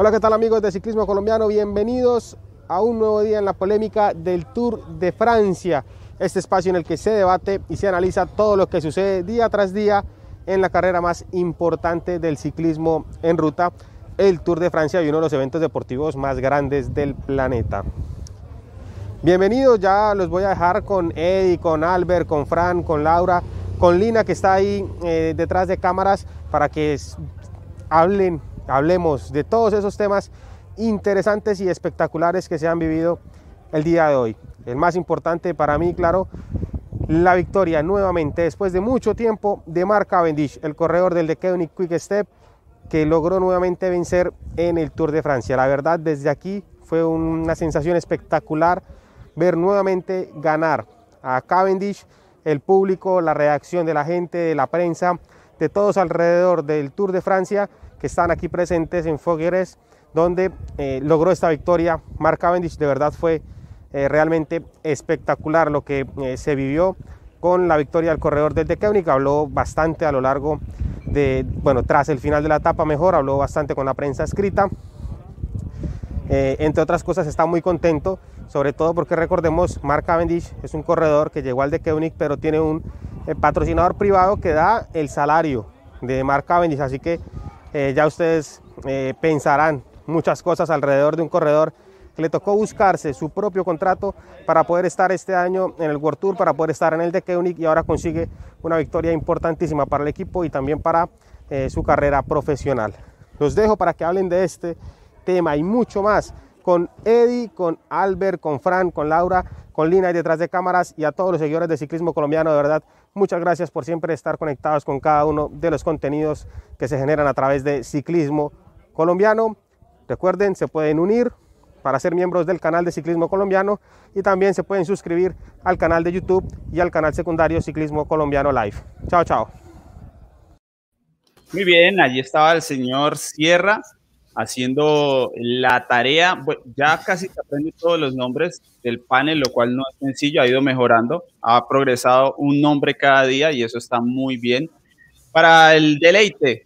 Hola, ¿qué tal amigos de Ciclismo Colombiano? Bienvenidos a un nuevo día en la polémica del Tour de Francia, este espacio en el que se debate y se analiza todo lo que sucede día tras día en la carrera más importante del ciclismo en ruta, el Tour de Francia y uno de los eventos deportivos más grandes del planeta. Bienvenidos, ya los voy a dejar con Eddie, con Albert, con Fran, con Laura, con Lina que está ahí eh, detrás de cámaras para que hablen hablemos de todos esos temas interesantes y espectaculares que se han vivido el día de hoy. El más importante para mí, claro, la victoria nuevamente después de mucho tiempo de Mark Cavendish, el corredor del The Quick Step, que logró nuevamente vencer en el Tour de Francia. La verdad, desde aquí fue una sensación espectacular ver nuevamente ganar a Cavendish, el público, la reacción de la gente, de la prensa, de todos alrededor del Tour de Francia que están aquí presentes en Fogueres, donde eh, logró esta victoria. Mark Cavendish de verdad fue eh, realmente espectacular lo que eh, se vivió con la victoria del corredor del que Habló bastante a lo largo de, bueno, tras el final de la etapa mejor, habló bastante con la prensa escrita. entre otras cosas, está muy contento, sobre todo porque recordemos, Mark Cavendish es un corredor que llegó al de Keunig, pero tiene un patrocinador privado que da el salario de Mark Cavendish, así que eh, ya ustedes eh, pensarán muchas cosas alrededor de un corredor que le tocó buscarse su propio contrato para poder estar este año en el World Tour, para poder estar en el de Keunig y ahora consigue una victoria importantísima para el equipo y también para eh, su carrera profesional. Los dejo para que hablen de este tema y mucho más con Eddie, con Albert, con Fran, con Laura, con Lina y detrás de cámaras y a todos los seguidores de ciclismo colombiano. De verdad, muchas gracias por siempre estar conectados con cada uno de los contenidos que se generan a través de ciclismo colombiano. Recuerden, se pueden unir para ser miembros del canal de Ciclismo Colombiano y también se pueden suscribir al canal de YouTube y al canal secundario Ciclismo Colombiano Live. Chao, chao. Muy bien, allí estaba el señor Sierra haciendo la tarea. ya casi se aprende todos los nombres del panel, lo cual no es sencillo, ha ido mejorando, ha progresado un nombre cada día y eso está muy bien. Para el deleite,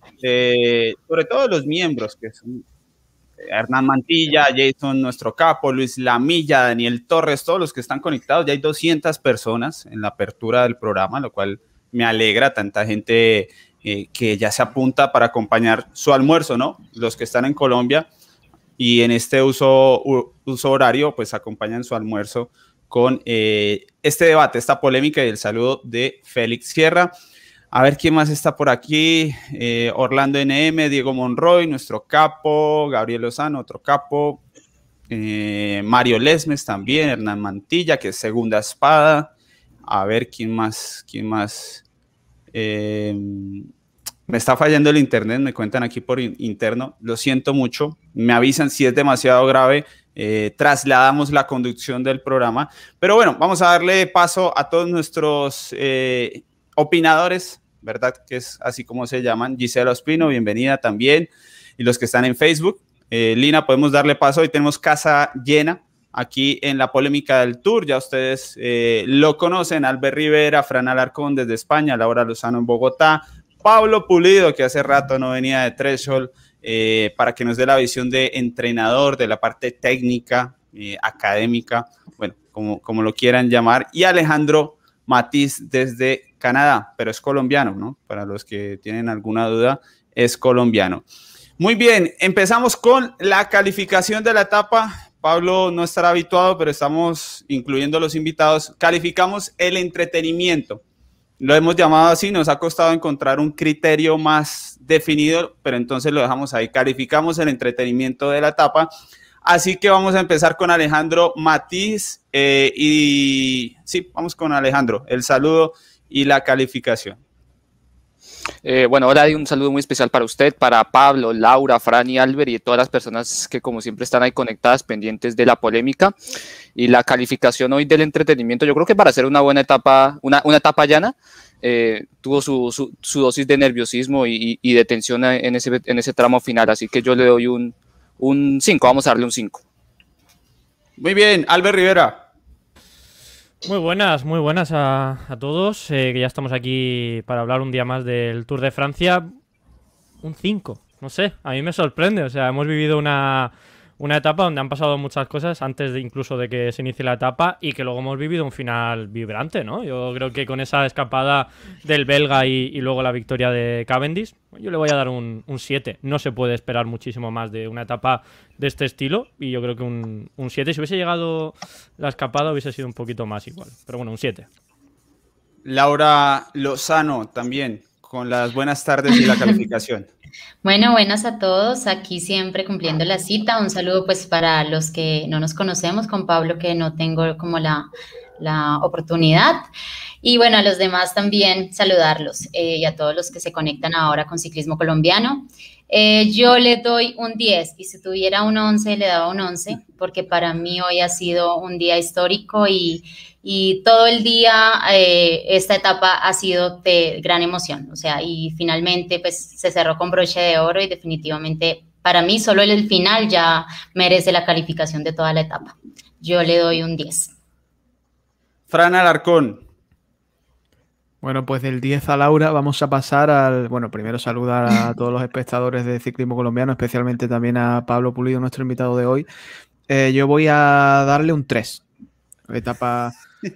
sobre todo los miembros, que son eh, Hernán Mantilla, Jason, nuestro capo, Luis Lamilla, Daniel Torres, todos los que están conectados, ya hay 200 personas en la apertura del programa, lo cual me alegra, tanta gente eh, que ya se apunta para acompañar su almuerzo, ¿no? Los que están en Colombia y en este uso, uso horario, pues acompañan su almuerzo con eh, este debate, esta polémica y el saludo de Félix Sierra. A ver quién más está por aquí. Eh, Orlando NM, Diego Monroy, nuestro capo, Gabriel Lozano, otro capo. Mario Lesmes también, Hernán Mantilla, que es segunda espada. A ver quién más, quién más. Eh, me está fallando el internet, me cuentan aquí por interno, lo siento mucho, me avisan si es demasiado grave, eh, trasladamos la conducción del programa, pero bueno, vamos a darle paso a todos nuestros eh, opinadores, ¿verdad? Que es así como se llaman, Gisela Ospino, bienvenida también, y los que están en Facebook. Lina, podemos darle paso, hoy tenemos casa llena, aquí en la polémica del Tour. Ya ustedes eh, lo conocen, Albert Rivera, Fran Alarcón desde España, Laura Lozano en Bogotá, Pablo Pulido, que hace rato no venía de Threshold, eh, para que nos dé la visión de entrenador, de la parte técnica, eh, académica, bueno, como, como lo quieran llamar, y Alejandro Matiz desde Canadá, pero es colombiano, ¿no? Para los que tienen alguna duda, es colombiano. Muy bien, empezamos con la calificación de la etapa. Pablo no estará habituado, pero estamos incluyendo los invitados. Calificamos el entretenimiento. Lo hemos llamado así, nos ha costado encontrar un criterio más definido, pero entonces lo dejamos ahí. Calificamos el entretenimiento de la etapa. Así que vamos a empezar con Alejandro Matiz eh, y sí, vamos con Alejandro, el saludo y la calificación. Eh, bueno, ahora hay un saludo muy especial para usted, para Pablo, Laura, Fran y Albert y todas las personas que como siempre están ahí conectadas, pendientes de la polémica y la calificación hoy del entretenimiento. Yo creo que para hacer una buena etapa, una, etapa llana, eh, tuvo su, dosis de nerviosismo y, de tensión en ese, en ese tramo final, así que yo le doy un 5, vamos a darle un 5. Muy bien, Albert Rivera. Muy buenas, muy buenas a, todos, eh, que ya estamos aquí para hablar un día más del Tour de Francia. Un 5, no sé, a mí me sorprende. O sea, hemos vivido una, una etapa donde han pasado muchas cosas antes de incluso de que se inicie la etapa y que luego hemos vivido un final vibrante, ¿no? Yo creo que con esa escapada del belga y, luego la victoria de Cavendish, yo le voy a dar un 7. No se puede esperar muchísimo más de una etapa de este estilo y yo creo que un 7. Si hubiese llegado la escapada hubiese sido un poquito más igual, pero bueno, un 7. Laura Lozano también, con las buenas tardes y la calificación. Bueno, buenas a todos. Aquí siempre cumpliendo la cita. Un saludo pues para los que no nos conocemos, con Pablo que no tengo como la, oportunidad. Y bueno, a los demás también saludarlos eh, y a todos los que se conectan ahora con Ciclismo Colombiano. Eh, yo le doy un 10 y si tuviera un 11 le daba un 11 porque para mí hoy ha sido un día histórico y, y todo el día eh, esta etapa ha sido de gran emoción, o sea, y finalmente pues se cerró con broche de oro y definitivamente para mí solo el final ya merece la calificación de toda la etapa. Yo le doy un 10. Fran Alarcón. Bueno, pues del 10 a Laura vamos a pasar al, bueno, primero saludar a todos los espectadores de ciclismo colombiano, especialmente también a Pablo Pulido, nuestro invitado de hoy. Eh, yo voy a darle un 3. Etapa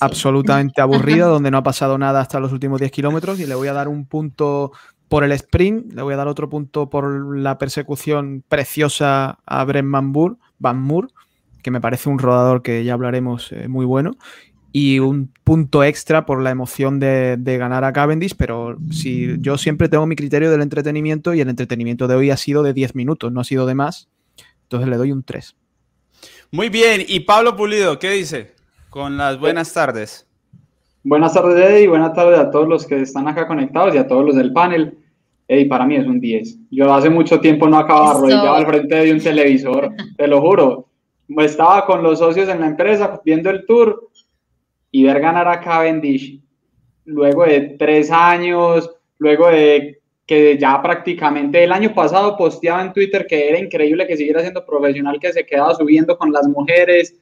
absolutamente aburrida, donde no ha pasado nada hasta los últimos 10 kilómetros y le voy a dar un punto por el sprint, le voy a dar otro punto por la persecución preciosa a Bren Van, Moor, que me parece un rodador que ya hablaremos eh, muy bueno, y un punto extra por la emoción de, ganar a Cavendish, pero si yo siempre tengo mi criterio del entretenimiento y el entretenimiento de hoy ha sido de 10 minutos, no ha sido de más, entonces le doy un 3. Muy bien, y Pablo Pulido, ¿qué dice? Con las buenas tardes. Buenas tardes, Eddie, buenas tardes a todos los que están acá conectados y a todos los del panel. Eddie, para mí es un 10. Yo hace mucho tiempo no acababa arrodillado al frente de un televisor, te lo juro. Estaba con los socios en la empresa viendo el tour y ver ganar a Cavendish luego de tres años, luego de que ya prácticamente el año pasado posteaba en Twitter que era increíble que siguiera siendo profesional, que se quedaba subiendo con las mujeres,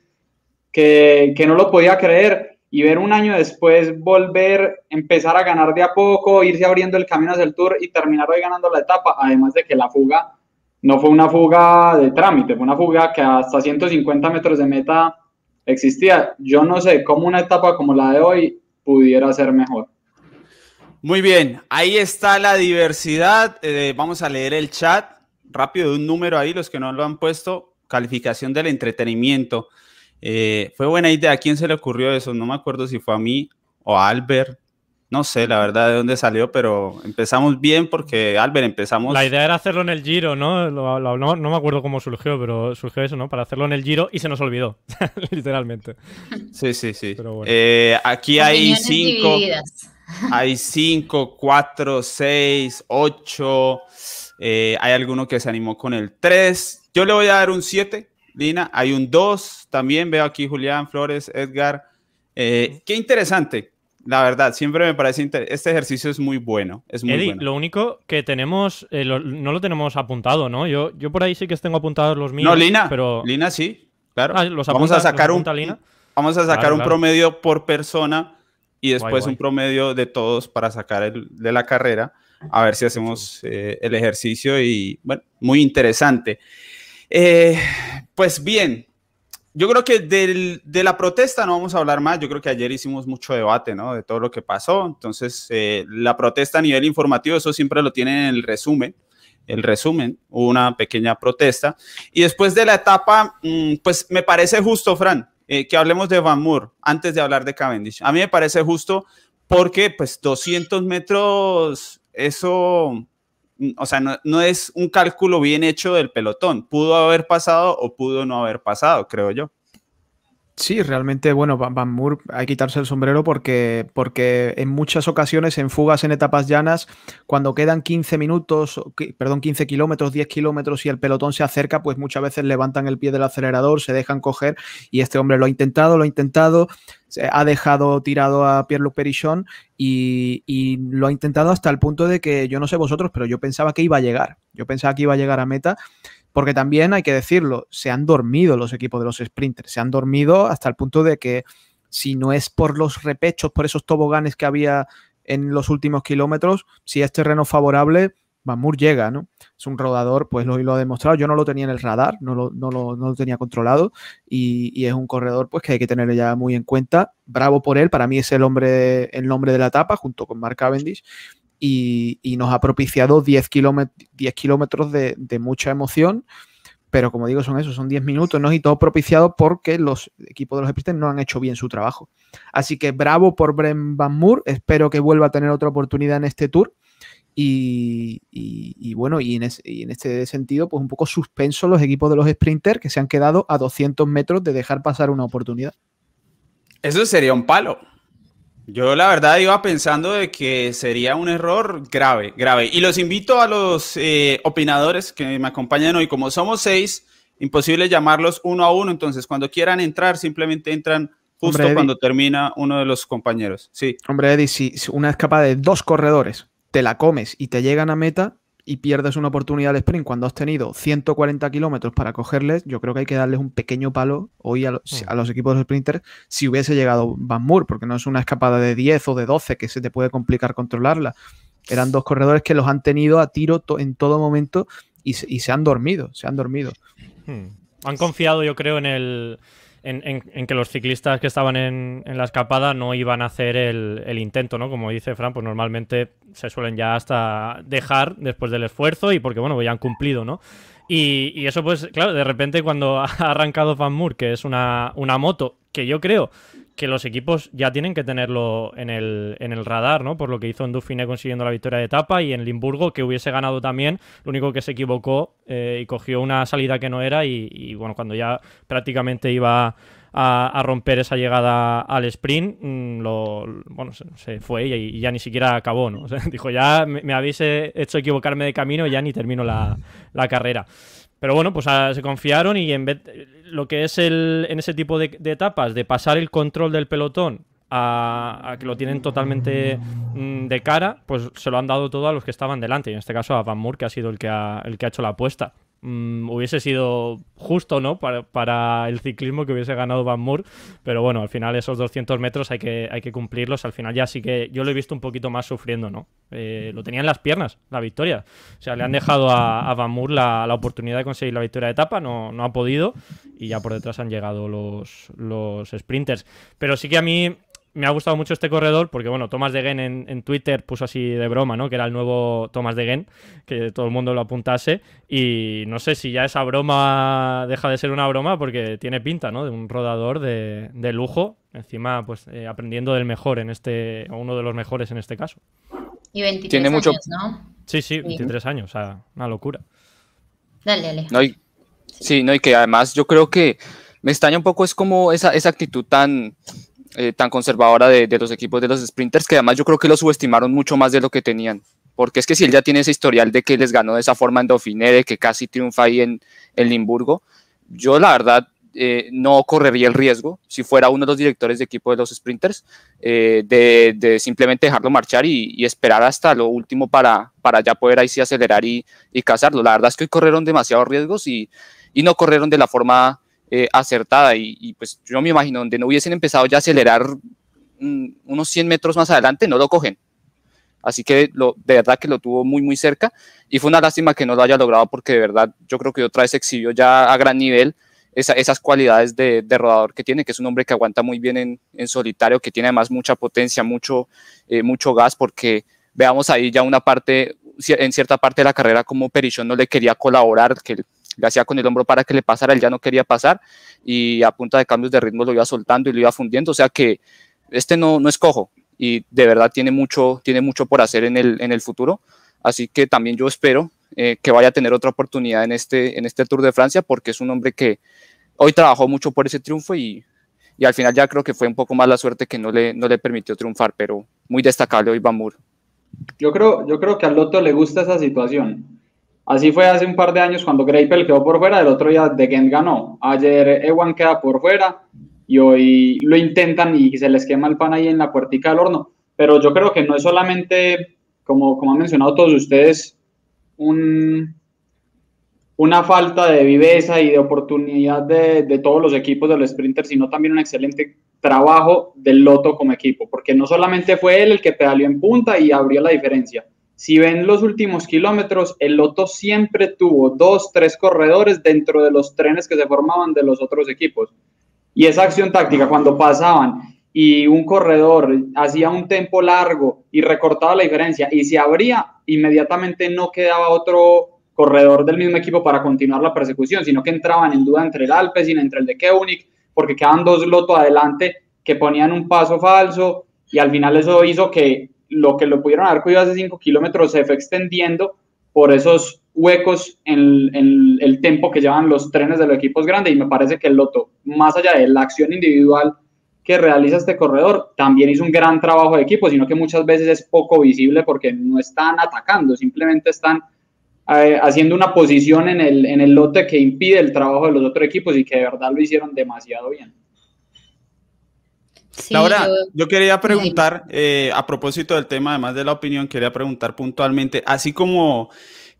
que, que no lo podía creer y ver un año después volver, empezar a ganar de a poco, irse abriendo el camino hacia el tour y terminar hoy ganando la etapa, además de que la fuga no fue una fuga de trámite, fue una fuga que hasta 150 metros de meta existía. Yo no sé cómo una etapa como la de hoy pudiera ser mejor. Muy bien, ahí está la diversidad. Eh, vamos a leer el chat rápido de un número ahí, los que no lo han puesto. Calificación del entretenimiento. Eh, fue buena idea. ¿A quién se le ocurrió eso? No me acuerdo si fue a mí o a Albert. No sé, la verdad, de dónde salió, pero empezamos bien porque, Albert, empezamos... La idea era hacerlo en el Giro, ¿no? no, me acuerdo cómo surgió, pero surgió eso, ¿no? Para hacerlo en el Giro y se nos olvidó, literalmente. Sí, sí, sí. Eh, aquí hay cinco... Hay 5, 4, 6, 8. hay alguno que se animó con el 3. Yo le voy a dar un 7, Lina. Hay un 2 también. Veo aquí Julián Flores, Edgar. Eh, qué interesante. La verdad, siempre me parece este ejercicio es muy bueno. Es muy Eddie, lo único que tenemos, eh, no lo tenemos apuntado, ¿no? Yo, yo por ahí sí que tengo apuntados los míos. No, Lina, pero... Lina sí, claro. Ah, vamos a sacar un, vamos a sacar un promedio por persona y después un promedio de todos para sacar el, de la carrera, a ver si hacemos eh, el ejercicio y bueno, muy interesante. Eh, pues bien, yo creo que de la protesta no vamos a hablar más, yo creo que ayer hicimos mucho debate, ¿no? De todo lo que pasó, entonces eh, la protesta a nivel informativo, eso siempre lo tienen en el resumen, el resumen, una pequeña protesta. Y después de la etapa, mm, pues me parece justo, Fran, eh, que hablemos de Van Moore antes de hablar de Cavendish. A mí me parece justo porque pues 200 metros, eso, o sea, no, no, es un cálculo bien hecho del pelotón. Pudo haber pasado o pudo no haber pasado, creo yo. Sí, realmente, bueno, Van Moore hay que quitarse el sombrero porque, porque en muchas ocasiones en fugas en etapas llanas, cuando quedan 15 minutos, perdón, 15 kilómetros, 10 kilómetros y el pelotón se acerca, pues muchas veces levantan el pie del acelerador, se dejan coger y este hombre lo ha intentado, lo ha intentado, ha dejado tirado a Pierre-Luc Perichon y, y lo ha intentado hasta el punto de que yo no sé vosotros, pero yo pensaba que iba a llegar, yo pensaba que iba a llegar a meta porque también hay que decirlo, se han dormido los equipos de los sprinters, se han dormido hasta el punto de que si no es por los repechos, por esos toboganes que había en los últimos kilómetros, si es terreno favorable, Moor llega, ¿no? Es un rodador, pues lo, lo ha demostrado. Yo no lo tenía en el radar, no lo, tenía controlado y, y, es un corredor pues que hay que tener ya muy en cuenta. Bravo por él, para mí es el hombre, el nombre de la etapa junto con Mark Cavendish y, nos ha propiciado 10 kilómetros, 10 kilómetros de, mucha emoción pero como digo, son esos, son 10 minutos, ¿no? Y todo propiciado porque los equipos de los sprinters no han hecho bien su trabajo. Así que bravo por Bren Van Moor, espero que vuelva a tener otra oportunidad en este tour. Y, bueno, y en, y en, este sentido, pues un poco suspenso los equipos de los sprinters que se han quedado a 200 metros de dejar pasar una oportunidad. Eso sería un palo. Yo la verdad iba pensando de que sería un error grave, grave. Y los invito a los eh, opinadores que me acompañan hoy. Como somos seis, imposible llamarlos uno a uno. Entonces, cuando quieran entrar, simplemente entran justo Hombre, cuando termina uno de los compañeros. Sí. Hombre, Eddie, si una escapada de dos corredores te la comes y te llegan a meta, y pierdes una oportunidad de sprint cuando has tenido 140 kilómetros para cogerles, yo creo que hay que darles un pequeño palo hoy a los, mm. a los equipos de sprinters si hubiese llegado Van Moor, porque no es una escapada de 10 o de 12 que se te puede complicar controlarla. Eran dos corredores que los han tenido a tiro to en todo momento y se, y se, han dormido, se han dormido. Hmm. Han confiado, yo creo, en el, en, en, que los ciclistas que estaban en, en, la escapada no iban a hacer el, el, intento, ¿no? Como dice Fran, pues normalmente se suelen ya hasta dejar después del esfuerzo y porque, bueno, ya han cumplido, ¿no? Y, y eso, pues, claro, de repente cuando ha arrancado Van Moor, que es una, una moto que yo creo que los equipos ya tienen que tenerlo en el, en el radar, ¿no? Por lo que hizo en Dauphiné consiguiendo la victoria de etapa y en Limburgo, que hubiese ganado también, lo único que se equivocó eh, y cogió una salida que no era y, y bueno, cuando ya prácticamente iba a, romper esa llegada al sprint, lo, bueno, se, fue y, y, ya ni siquiera acabó, ¿no? Dijo, ya me, habéis hecho equivocarme de camino y ya ni termino la, carrera. Pero bueno, pues a, se confiaron y en vez lo que es el en ese tipo de, etapas de pasar el control del pelotón a, que lo tienen totalmente mmm, de cara, pues se lo han dado todo a los que estaban delante. Y en este caso a Van Moor, que ha sido el que ha, el que ha hecho la apuesta. Mm, hubiese sido justo, ¿no? Para, para, el ciclismo que hubiese ganado Van Moor, pero bueno, al final esos 200 metros hay que, hay que cumplirlos. Al final ya sí que yo lo he visto un poquito más sufriendo, ¿no? Eh, lo tenía en las piernas, la victoria. O sea, le han dejado a, Van Moor la, la, oportunidad de conseguir la victoria de etapa, no, no ha podido y ya por detrás han llegado los, los sprinters. Pero sí que a mí me ha gustado mucho este corredor porque, bueno, Tomás de Gen en, en, Twitter puso así de broma, ¿no? Que era el nuevo Tomás de Gen, que todo el mundo lo apuntase. Y no sé si ya esa broma deja de ser una broma porque tiene pinta, ¿no? De un rodador de, de lujo. Encima, pues eh, aprendiendo del mejor en este, o uno de los mejores en este caso. Y 23 tiene años, mucho... ¿no? Sí, sí, 23 sí. años, o sea, una locura. Dale, dale. No, sí, no, y que además yo creo que me extraña un poco es como esa, esa actitud tan eh, tan conservadora de, de, los equipos de los sprinters, que además yo creo que lo subestimaron mucho más de lo que tenían. Porque es que si él ya tiene ese historial de que les ganó de esa forma en Dauphiné, de que casi triunfa ahí en, en Limburgo, yo la verdad eh, no correría el riesgo, si fuera uno de los directores de equipo de los sprinters, eh, de, de, simplemente dejarlo marchar y, y, esperar hasta lo último para, para ya poder ahí sí acelerar y, y cazarlo. La verdad es que hoy corrieron demasiados riesgos y, y no corrieron de la forma eh, acertada y, y, pues yo me imagino donde no hubiesen empezado ya a acelerar mm, unos 100 metros más adelante, no lo cogen. Así que lo, de verdad que lo tuvo muy, muy cerca y fue una lástima que no lo haya logrado porque de verdad yo creo que otra vez exhibió ya a gran nivel esa, esas cualidades de, de, rodador que tiene, que es un hombre que aguanta muy bien en, en solitario, que tiene además mucha potencia, mucho, eh, mucho gas, porque veamos ahí ya una parte, en cierta parte de la carrera como Perichón no le quería colaborar, que le hacía con el hombro para que le pasara, él ya no quería pasar y a punta de cambios de ritmo lo iba soltando y lo iba fundiendo, o sea que este no, no es cojo y de verdad tiene mucho, tiene mucho por hacer en el, en el futuro, así que también yo espero eh, que vaya a tener otra oportunidad en este, en este Tour de Francia porque es un hombre que hoy trabajó mucho por ese triunfo y, y al final ya creo que fue un poco más la suerte que no le, no le permitió triunfar, pero muy destacable hoy Moor. Yo creo, yo creo que al Loto le gusta esa situación Así fue hace un par de años cuando Greipel quedó por fuera, el otro día De Gent ganó. Ayer Ewan queda por fuera y hoy lo intentan y se les quema el pan ahí en la puertica del horno. Pero yo creo que no es solamente, como, como han mencionado todos ustedes, un, una falta de viveza y de oportunidad de, de, todos los equipos de los sprinters, sino también un excelente trabajo del Loto como equipo, porque no solamente fue él el que pedaleó en punta y abrió la diferencia, si ven los últimos kilómetros, el Loto siempre tuvo dos, tres corredores dentro de los trenes que se formaban de los otros equipos. Y esa acción táctica, cuando pasaban y un corredor hacía un tempo largo y recortaba la diferencia y se abría, inmediatamente no quedaba otro corredor del mismo equipo para continuar la persecución, sino que entraban en duda entre el Alpecin, entre el de Keunig, porque quedaban dos lotos adelante que ponían un paso falso y al final eso hizo que lo que lo pudieron haber cuidado hace 5 kilómetros se fue extendiendo por esos huecos en, el tempo que llevan los trenes de los equipos grandes y me parece que el Loto, más allá de la acción individual que realiza este corredor, también hizo un gran trabajo de equipo, sino que muchas veces es poco visible porque no están atacando, simplemente están eh, haciendo una posición en el, en el lote que impide el trabajo de los otros equipos y que de verdad lo hicieron demasiado bien. Laura, yo... quería preguntar, eh, a propósito del tema, además de la opinión, quería preguntar puntualmente, así como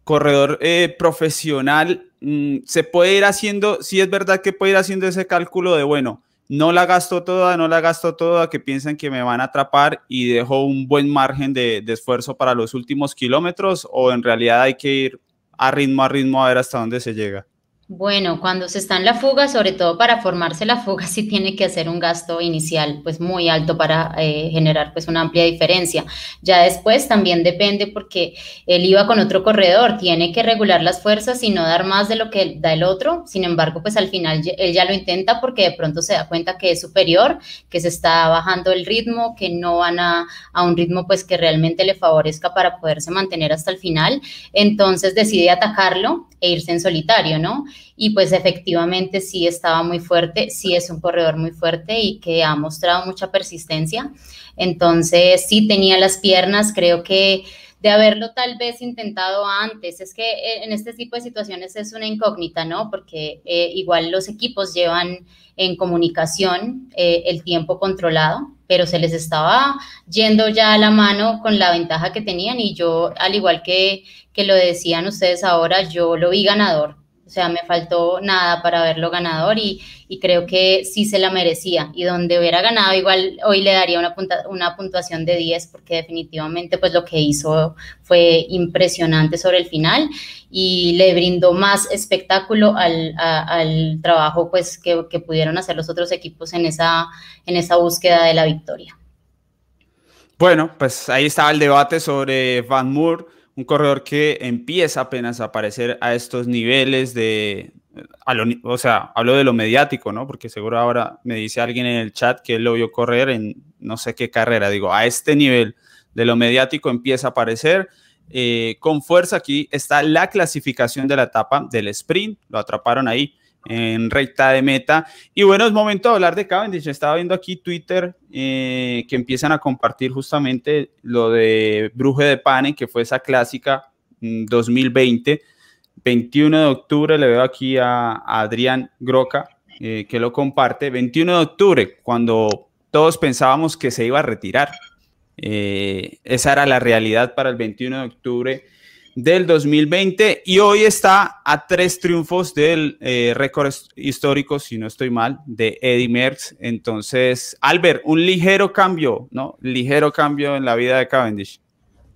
corredor eh, profesional, mm, se puede ir haciendo, si es verdad que puede ir haciendo ese cálculo de, bueno, no la gasto toda, no la gasto toda, que piensan que me van a atrapar y dejo un buen margen de, de esfuerzo para los últimos kilómetros, o en realidad hay que ir a ritmo a ritmo a ver hasta dónde se llega. Bueno, cuando se está en la fuga, sobre todo para formarse la fuga, sí tiene que hacer un gasto inicial pues muy alto para eh, generar pues una amplia diferencia. Ya después también depende porque él iba con otro corredor, tiene que regular las fuerzas y no dar más de lo que da el otro. Sin embargo, pues al final él ya lo intenta porque de pronto se da cuenta que es superior, que se está bajando el ritmo, que no van a, a un ritmo pues que realmente le favorezca para poderse mantener hasta el final. Entonces decide atacarlo e irse en solitario, ¿no? Y pues efectivamente sí estaba muy fuerte, sí es un corredor muy fuerte y que ha mostrado mucha persistencia. Entonces sí tenía las piernas, creo que de haberlo tal vez intentado antes. Es que eh, en este tipo de situaciones es una incógnita, ¿no? Porque eh, igual los equipos llevan en comunicación eh, el tiempo controlado, pero se les estaba yendo ya a la mano con la ventaja que tenían y yo, al igual que, que lo decían ustedes ahora, yo lo vi ganador. O sea, me faltó nada para verlo ganador y, y creo que sí se la merecía. Y donde hubiera ganado, igual hoy le daría una, una puntuación de 10 porque definitivamente pues lo que hizo fue impresionante sobre el final y le brindó más espectáculo al, al trabajo pues que, que, pudieron hacer los otros equipos en esa, en esa búsqueda de la victoria. Bueno, pues ahí estaba el debate sobre Van Moore un corredor que empieza apenas a aparecer a estos niveles de, o sea, hablo de lo mediático, ¿no? Porque seguro ahora me dice alguien en el chat que él lo vio correr en no sé qué carrera. Digo, a este nivel de lo mediático empieza a aparecer. Eh, con fuerza aquí está la clasificación de la etapa del sprint, lo atraparon ahí en recta de meta. Y bueno, es momento de hablar de Cavendish. Estaba viendo aquí Twitter eh, que empiezan a compartir justamente lo de Bruje de Pane, que fue esa clásica 2020. Mm, 21 de octubre le veo aquí a, Adrián Groca, eh, que lo comparte. 21 de octubre, cuando todos pensábamos que se iba a retirar. Eh, esa era la realidad para el 21 de octubre del 2020 y hoy está a tres triunfos del eh, récord histórico, si no estoy mal, de Eddie Merckx. Entonces, Albert, un ligero cambio, ¿no? Ligero cambio en la vida de Cavendish.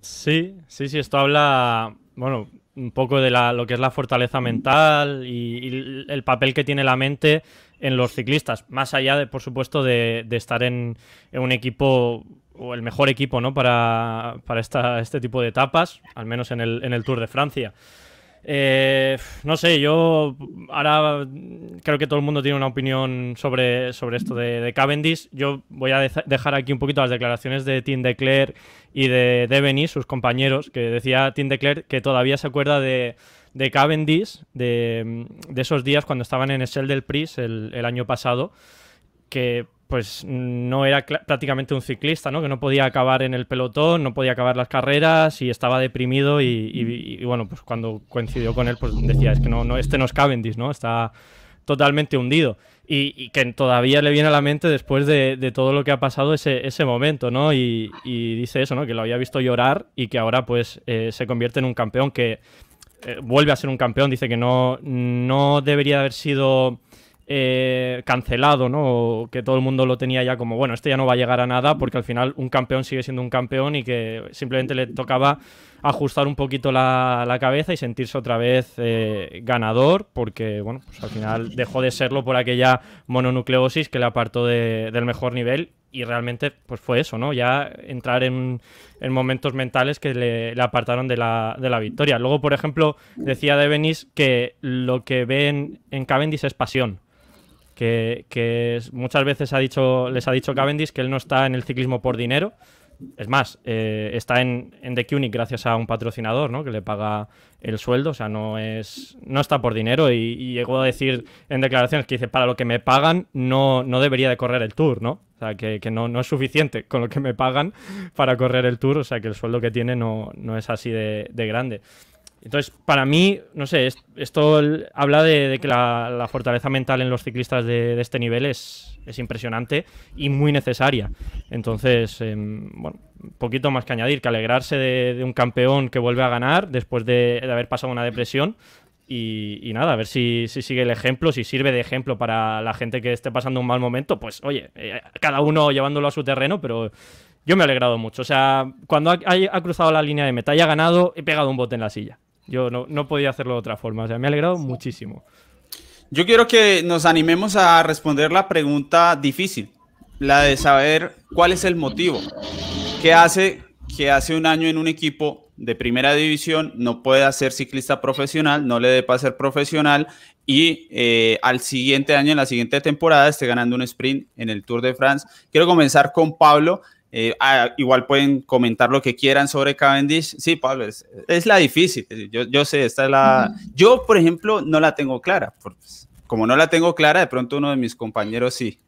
Sí, sí, sí, esto habla, bueno, un poco de la, lo que es la fortaleza mental y, el papel que tiene la mente en los ciclistas, más allá de, por supuesto, de, estar en, en un equipo o el mejor equipo ¿no? para, para esta, este tipo de etapas, al menos en el, en el Tour de Francia. Eh, no sé, yo ahora creo que todo el mundo tiene una opinión sobre, sobre esto de, Cavendish. Yo voy a dejar aquí un poquito las declaraciones de Tim Declerc y de Deveny, sus compañeros, que decía Tim Declerc que todavía se acuerda de, de Cavendish, de, de, esos días cuando estaban en el del Pris el, el año pasado, que pues no era prácticamente un ciclista, ¿no? Que no podía acabar en el pelotón, no podía acabar las carreras y estaba deprimido y, bueno, pues cuando coincidió con él, pues decía, es que no, no este no es Cavendish, ¿no? Está totalmente hundido. Y, que todavía le viene a la mente después de, todo lo que ha pasado ese, ese momento, ¿no? Y, dice eso, ¿no? Que lo había visto llorar y que ahora pues eh, se convierte en un campeón que eh, vuelve a ser un campeón, dice que no, no debería haber sido eh, cancelado, ¿no? que todo el mundo lo tenía ya como, bueno, este ya no va a llegar a nada porque al final un campeón sigue siendo un campeón y que simplemente le tocaba ajustar un poquito la, cabeza y sentirse otra vez eh, ganador, porque bueno, pues al final dejó de serlo por aquella mononucleosis que le apartó del mejor nivel y realmente pues fue eso, ¿no? Ya entrar en, momentos mentales que le, apartaron de la, de la, victoria. Luego, por ejemplo, decía de Devenis que lo que ven en Cavendish es pasión. Que, que, muchas veces ha dicho, les ha dicho Cavendish que él no está en el ciclismo por dinero, es más, eh, está en, en The Cuny gracias a un patrocinador, ¿no? Que le paga el sueldo, o sea, no es no está por dinero y, llegó a decir en declaraciones que dice, para lo que me pagan no, no debería de correr el Tour, ¿no? O sea, que, no, no, es suficiente con lo que me pagan para correr el Tour, o sea, que el sueldo que tiene no, no es así de, de grande. Entonces, para mí, no sé, esto habla de, que la, fortaleza mental en los ciclistas de, este nivel es, impresionante y muy necesaria. Entonces, em, bueno, poquito más que añadir, que alegrarse de, un campeón que vuelve a ganar después de, haber pasado una depresión. Y, nada, a ver si, sigue el ejemplo, si sirve de ejemplo para la gente que esté pasando un mal momento, pues oye, eh, cada uno llevándolo a su terreno, pero yo me he alegrado mucho. O sea, cuando ha, ha cruzado la línea de meta y ha ganado, he pegado un bote en la silla. Yo no, podía hacerlo de otra forma. O sea, me ha alegrado muchísimo. Yo quiero que nos animemos a responder la pregunta difícil, la de saber cuál es el motivo. ¿Qué hace que hace un año en un equipo de primera división no pueda ser ciclista profesional, no le dé para ser profesional y eh, al siguiente año, en la siguiente temporada, esté ganando un sprint en el Tour de France? Quiero comenzar con Pablo eh, ah, igual pueden comentar lo que quieran sobre Cavendish. Sí, Pablo, es, la difícil. Yo, yo, sé, esta es la... Yo, por ejemplo, no la tengo clara. Como no la tengo clara, de pronto uno de mis compañeros sí.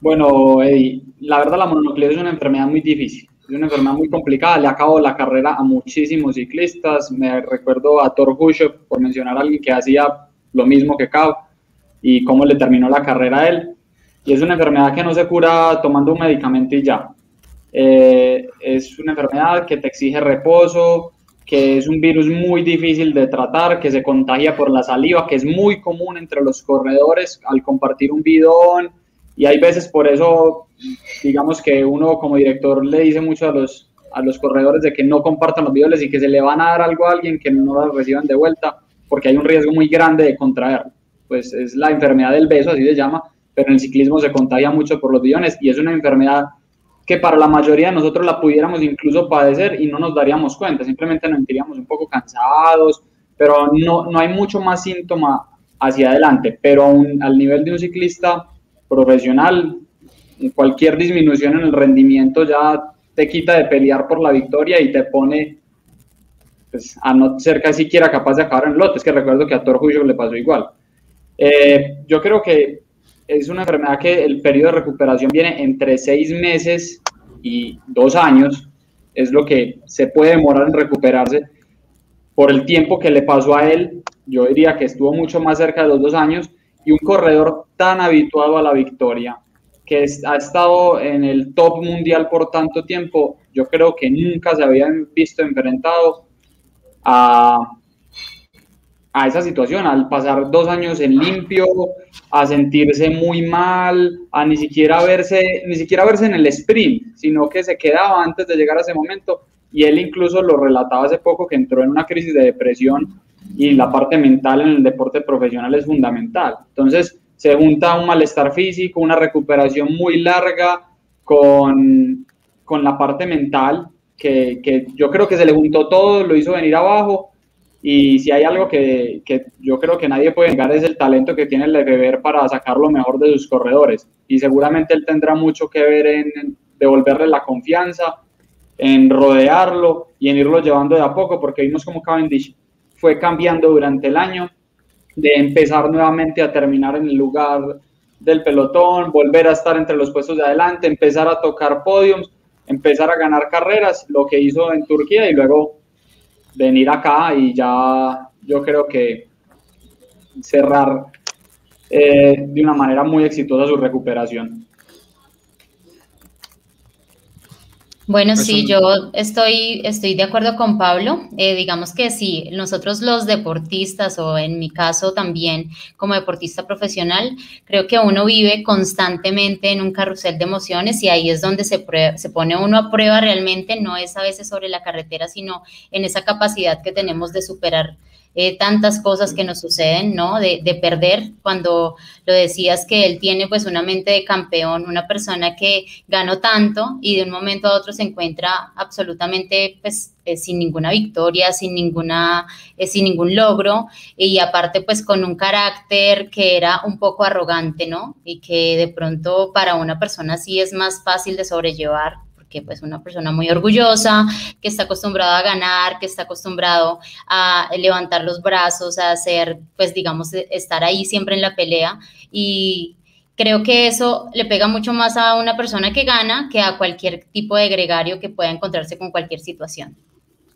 Bueno, Eddie, la verdad la mononucleosis es una enfermedad muy difícil. Es una enfermedad muy complicada. Le acabado la carrera a muchísimos ciclistas. Me recuerdo a Thor Hushoff, por mencionar a alguien que hacía lo mismo que Cao y cómo le terminó la carrera a él y es una enfermedad que no se cura tomando un medicamento y ya. Eh, es una enfermedad que te exige reposo, que es un virus muy difícil de tratar, que se contagia por la saliva, que es muy común entre los corredores al compartir un bidón. Y hay veces por eso, digamos que uno como director le dice mucho a los, a los corredores de que no compartan los bidones y que se le van a dar algo a alguien que no lo reciban de vuelta, porque hay un riesgo muy grande de contraerlo. Pues es la enfermedad del beso, así se llama, pero en el ciclismo se contagia mucho por los billones y es una enfermedad que para la mayoría de nosotros la pudiéramos incluso padecer y no nos daríamos cuenta, simplemente nos sentiríamos un poco cansados, pero no, no hay mucho más síntoma hacia adelante, pero al nivel de un ciclista profesional, cualquier disminución en el rendimiento ya te quita de pelear por la victoria y te pone pues, a no ser casi siquiera capaz de acabar en lote. Es que recuerdo que a Thor le pasó igual. Eh, yo creo que es una enfermedad que el periodo de recuperación viene entre seis meses y dos años, es lo que se puede demorar en recuperarse. Por el tiempo que le pasó a él, yo diría que estuvo mucho más cerca de los dos años, y un corredor tan habituado a la victoria, que ha estado en el top mundial por tanto tiempo, yo creo que nunca se había visto enfrentado a, a esa situación, al pasar dos años en limpio, a sentirse muy mal, a ni siquiera verse, ni siquiera verse en el sprint, sino que se quedaba antes de llegar a ese momento. Y él incluso lo relataba hace poco que entró en una crisis de depresión y la parte mental en el deporte profesional es fundamental. Entonces se junta un malestar físico, una recuperación muy larga con, con la parte mental, que, que yo creo que se le juntó todo, lo hizo venir abajo y si hay algo que, que, yo creo que nadie puede negar es el talento que tiene Lefebvre para sacar lo mejor de sus corredores. Y seguramente él tendrá mucho que ver en devolverle la confianza, en rodearlo y en irlo llevando de a poco, porque vimos como Cavendish fue cambiando durante el año, de empezar nuevamente a terminar en el lugar del pelotón, volver a estar entre los puestos de adelante, empezar a tocar podiums, empezar a ganar carreras, lo que hizo en Turquía y luego venir acá y ya yo creo que cerrar eh, de una manera muy exitosa su recuperación. Bueno, sí, yo estoy, estoy de acuerdo con Pablo. Eh, digamos que sí, nosotros los deportistas, o en mi caso también como deportista profesional, creo que uno vive constantemente en un carrusel de emociones y ahí es donde se, se pone uno a prueba realmente, no es a veces sobre la carretera, sino en esa capacidad que tenemos de superar eh, tantas cosas que nos suceden, ¿no? De, de, perder, cuando lo decías que él tiene pues una mente de campeón, una persona que ganó tanto y de un momento a otro se encuentra absolutamente pues eh, sin ninguna victoria, sin ninguna, eh, sin ningún logro y aparte pues con un carácter que era un poco arrogante, ¿no? Y que de pronto para una persona así es más fácil de sobrellevar que pues una persona muy orgullosa, que está acostumbrado a ganar, que está acostumbrado a levantar los brazos, a hacer, pues digamos, estar ahí siempre en la pelea y creo que eso le pega mucho más a una persona que gana que a cualquier tipo de gregario que pueda encontrarse con cualquier situación.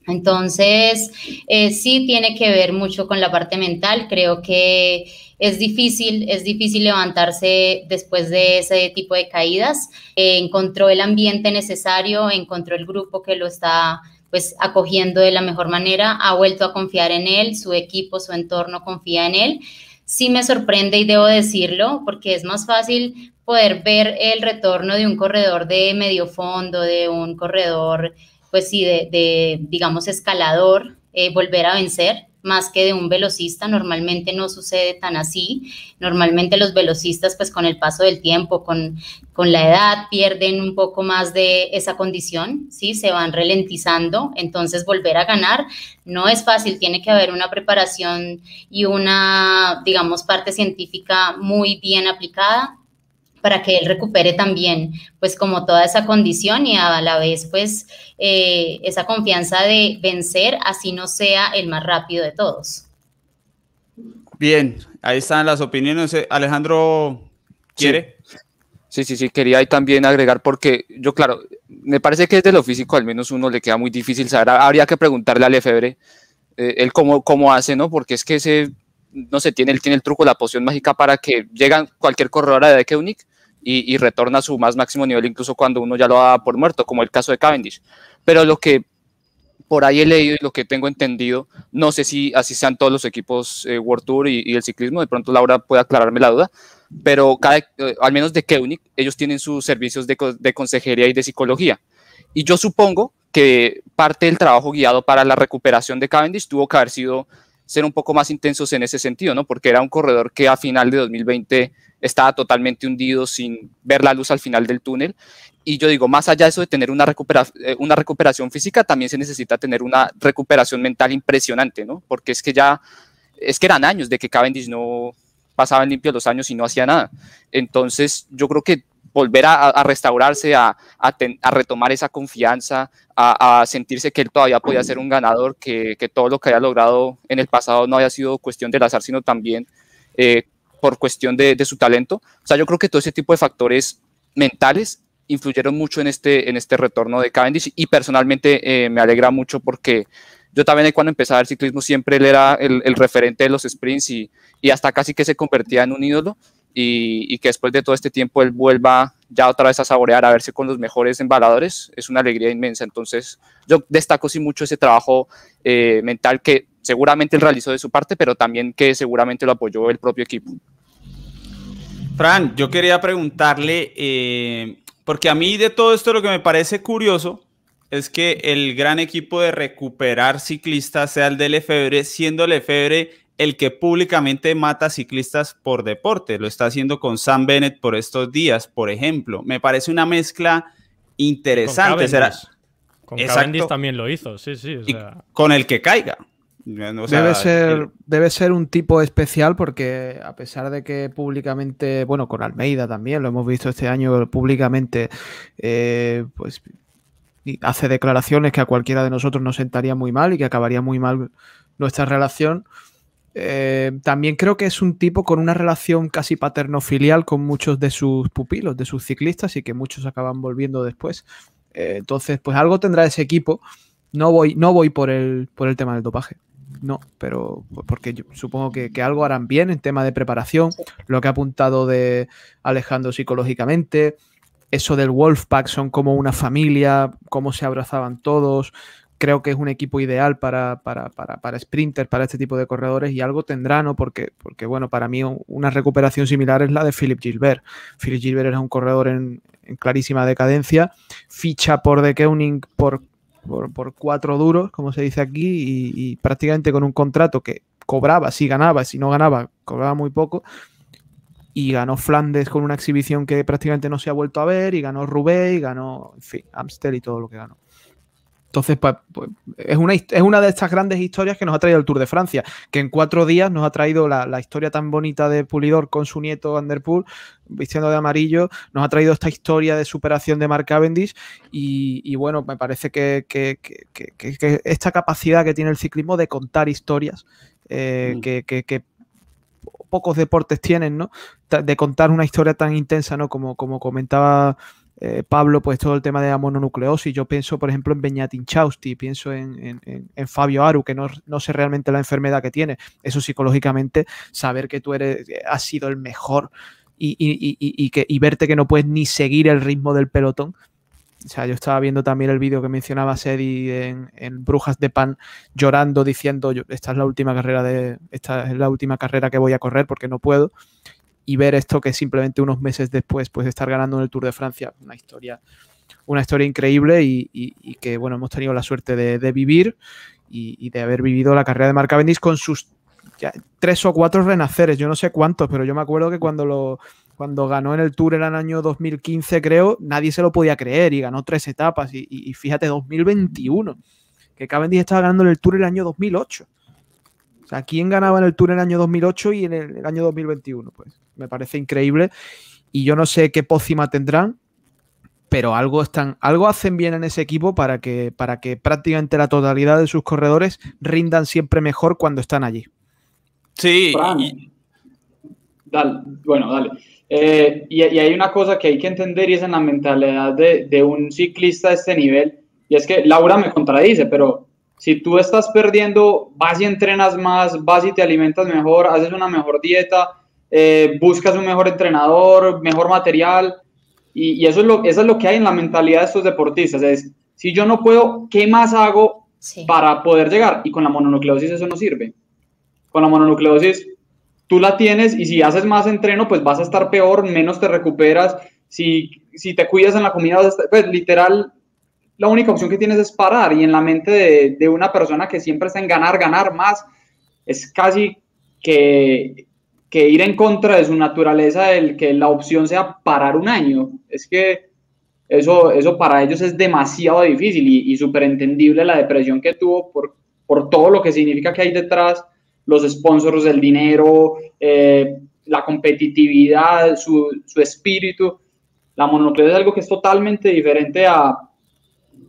Entonces, eh, sí tiene que ver mucho con la parte mental. Creo que es difícil, es difícil levantarse después de ese tipo de caídas. Eh, encontró el ambiente necesario, encontró el grupo que lo está pues acogiendo de la mejor manera, ha vuelto a confiar en él, su equipo, su entorno confía en él. Sí me sorprende y debo decirlo, porque es más fácil poder ver el retorno de un corredor de medio fondo, de un corredor, pues sí, de, digamos, escalador, eh, volver a vencer más que de un velocista. Normalmente no sucede tan así. Normalmente los velocistas, pues con el paso del tiempo, con, con la edad, pierden un poco más de esa condición, ¿sí? Se van ralentizando. Entonces, volver a ganar no es fácil. Tiene que haber una preparación y una, digamos, parte científica muy bien aplicada para que él recupere también, pues como toda esa condición y a la vez, pues eh, esa confianza de vencer, así no sea el más rápido de todos. Bien, ahí están las opiniones. Alejandro, ¿quiere? Sí. Sí, sí, quería ahí también agregar porque yo, claro, me parece que desde lo físico al menos uno le queda muy difícil saber, habría que preguntarle a Lefebvre eh, él cómo, cómo hace, ¿no? Porque es que ese, no sé, tiene, él tiene el truco, la poción mágica para que llegan cualquier corredora de Keunik y, retorna a su más máximo nivel incluso cuando uno ya lo da por muerto, como el caso de Cavendish. Pero lo que por ahí he leído y lo que tengo entendido, no sé si así sean todos los equipos eh, World Tour y, el ciclismo, de pronto Laura puede aclararme la duda, pero cada, eh, al menos de Keunig, ellos tienen sus servicios de, de consejería y de psicología. Y yo supongo que parte del trabajo guiado para la recuperación de Cavendish tuvo que haber sido ser un poco más intensos en ese sentido, ¿no? Porque era un corredor que a final de 2020 estaba totalmente hundido sin ver la luz al final del túnel. Y yo digo, más allá de eso de tener una, eh, una recuperación física, también se necesita tener una recuperación mental impresionante, ¿no? Porque es que ya, es que eran años de que Cavendish no pasaban limpio los años y no hacía nada. Entonces, yo creo que volver a, restaurarse, a, a, retomar esa confianza, a, sentirse que él todavía podía ser un ganador, que, que, todo lo que haya logrado en el pasado no haya sido cuestión del azar, sino también eh, por cuestión de, de, su talento. O sea, yo creo que todo ese tipo de factores mentales influyeron mucho en este, en este retorno de Cavendish y personalmente eh, me alegra mucho porque yo también cuando empezaba el ciclismo siempre él era el, el referente de los sprints y, y, hasta casi que se convertía en un ídolo y, que después de todo este tiempo él vuelva ya otra vez a saborear, a verse con los mejores embaladores, es una alegría inmensa. Entonces, yo destaco sí mucho ese trabajo eh, mental que seguramente él realizó de su parte, pero también que seguramente lo apoyó el propio equipo. Fran, yo quería preguntarle, eh, porque a mí de todo esto lo que me parece curioso es que el gran equipo de recuperar ciclistas sea el de Lefebvre, siendo Lefebvre el que públicamente mata ciclistas por deporte. Lo está haciendo con Sam Bennett por estos días, por ejemplo. Me parece una mezcla interesante. Con Cavendish, también lo hizo, sí, sí. con el que caiga. debe, ser, debe ser un tipo especial porque a pesar de que públicamente, bueno, con Almeida también, lo hemos visto este año públicamente, eh, pues hace declaraciones que a cualquiera de nosotros nos sentaría muy mal y que acabaría muy mal nuestra relación. Eh, también creo que es un tipo con una relación casi paterno-filial con muchos de sus pupilos, de sus ciclistas y que muchos acaban volviendo después. Eh, entonces, pues algo tendrá ese equipo. No voy, no voy por, el, por el tema del dopaje. No, pero porque yo supongo que, algo harán bien en tema de preparación, lo que ha apuntado de Alejandro psicológicamente, eso del Wolfpack son como una familia, cómo se abrazaban todos. Creo que es un equipo ideal para, para, para, para sprinters, para este tipo de corredores y algo tendrá, ¿no? Porque, porque, bueno, para mí una recuperación similar es la de Philip Gilbert. Philip Gilbert era un corredor en, en clarísima decadencia, ficha por De Keuning por, por, por, cuatro duros, como se dice aquí, y, prácticamente con un contrato que cobraba, si ganaba, si no ganaba, cobraba muy poco y ganó Flandes con una exhibición que prácticamente no se ha vuelto a ver, y ganó Roubaix, y ganó, en fin, Amstel y todo lo que ganó. Entonces, pues, pues, es, una, es una de estas grandes historias que nos ha traído el Tour de Francia, que en cuatro días nos ha traído la, la historia tan bonita de Pulidor con su nieto Vanderpool, vistiendo de amarillo, nos ha traído esta historia de superación de Mark Cavendish y, y bueno, me parece que, que, que, que, esta capacidad que tiene el ciclismo de contar historias, eh, mm. que pocos deportes tienen, ¿no? De contar una historia tan intensa, ¿no? Como, como comentaba eh, Pablo, pues todo el tema de la mononucleosis. Yo pienso, por ejemplo, en Beñatin Chausti, pienso en, en, en, Fabio Aru, que no, no, sé realmente la enfermedad que tiene. Eso psicológicamente, saber que tú eres, has sido el mejor y, y, y, que, y verte que no puedes ni seguir el ritmo del pelotón, o sea, yo estaba viendo también el vídeo que mencionaba Sedi en, en, Brujas de Pan, llorando, diciendo, esta es la última carrera de. Esta es la última carrera que voy a correr porque no puedo. Y ver esto que simplemente unos meses después, pues estar ganando en el Tour de Francia, una historia, una historia increíble y, y, que bueno, hemos tenido la suerte de, vivir y, de haber vivido la carrera de Marc Cavendish con sus ya, tres o cuatro renaceres, yo no sé cuántos, pero yo me acuerdo que cuando lo cuando ganó en el Tour en el año 2015, creo, nadie se lo podía creer y ganó tres etapas. Y fíjate, 2021, que Cavendish estaba ganando en el Tour en el año 2008. O sea, ¿quién ganaba en el Tour en el año 2008 y en el, el año 2021? Pues me parece increíble. Y yo no sé qué pócima tendrán, pero algo, están, algo hacen bien en ese equipo para que, para que prácticamente la totalidad de sus corredores rindan siempre mejor cuando están allí. Sí. Fran, y... dale, bueno, dale. Eh, y, y, hay una cosa que hay que entender y es en la mentalidad de, de, un ciclista de este nivel, y es que Laura me contradice, pero si tú estás perdiendo, vas y entrenas más, vas y te alimentas mejor, haces una mejor dieta, eh, buscas un mejor entrenador, mejor material, y, y, eso, es lo, eso es lo que hay en la mentalidad de estos deportistas, es, si yo no puedo, ¿qué más hago sí. para poder llegar? Y con la mononucleosis eso no sirve. Con la mononucleosis tú la tienes y si haces más entreno, pues vas a estar peor, menos te recuperas. Si, si te cuidas en la comida, pues literal, la única opción que tienes es parar. Y en la mente de, de, una persona que siempre está en ganar, ganar más, es casi que, que ir en contra de su naturaleza el que la opción sea parar un año. Es que eso, eso para ellos es demasiado difícil y, y súper entendible la depresión que tuvo por, por todo lo que significa que hay detrás los sponsors, el dinero, eh, la competitividad, su, su, espíritu. La mononucleosis es algo que es totalmente diferente a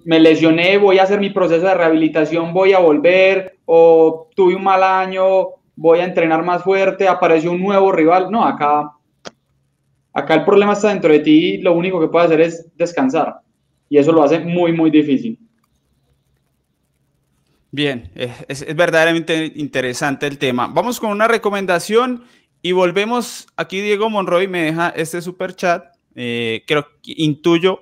me lesioné, voy a hacer mi proceso de rehabilitación, voy a volver, o tuve un mal año, voy a entrenar más fuerte, apareció un nuevo rival. No, acá, acá el problema está dentro de ti, lo único que puedes hacer es descansar. Y eso lo hace muy, muy difícil. Bien, es, verdaderamente interesante el tema. Vamos con una recomendación y volvemos. Aquí Diego Monroy me deja este super chat. Eh, creo que intuyo,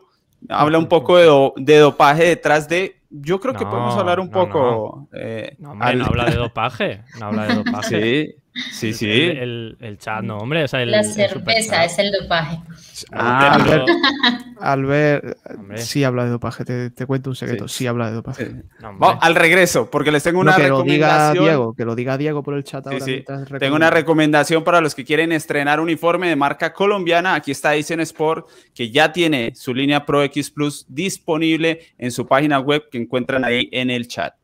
habla un poco de, do, de dopaje detrás de. Yo creo que podemos hablar un no, poco. No. Eh, no, hombre, al... no habla de dopaje. No habla de dopaje. Sí. Sí, sí. El, el, el, chat, no, hombre. O sea, el, la cerveza es el dopaje. Ah, Albert, Albert sí habla de dopaje. Te, te cuento un secreto. Sí, sí habla de dopaje. Sí. No, Vamos, al regreso, porque les tengo una no, que recomendación. Lo diga Diego, que lo diga Diego por el chat ahora. Sí, tengo una recomendación para los que quieren estrenar uniforme de marca colombiana. Aquí está Dicen Sport, que ya tiene su línea Pro X Plus disponible en su página web que encuentran ahí en el chat.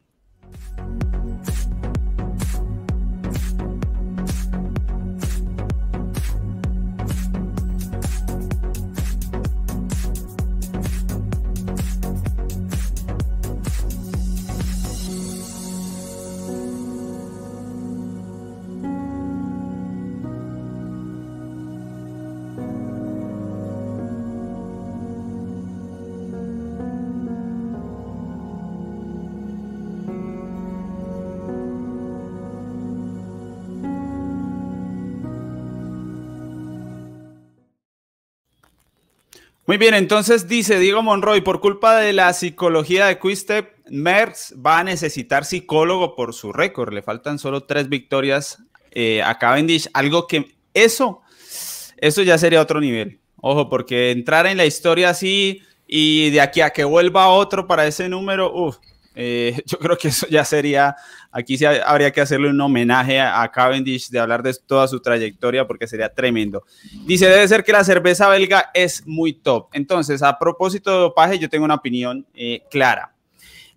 Muy bien, entonces dice Diego Monroy, por culpa de la psicología de Quistep, Merckx va a necesitar psicólogo por su récord. Le faltan solo tres victorias eh, a Cavendish. Algo que eso, eso ya sería otro nivel. Ojo, porque entrar en la historia así y de aquí a que vuelva otro para ese número, uff, eh, yo creo que eso ya sería, aquí sí habría que hacerle un homenaje a, Cavendish de hablar de toda su trayectoria porque sería tremendo. Dice, debe ser que la cerveza belga es muy top. Entonces, a propósito de dopaje, yo tengo una opinión eh, clara.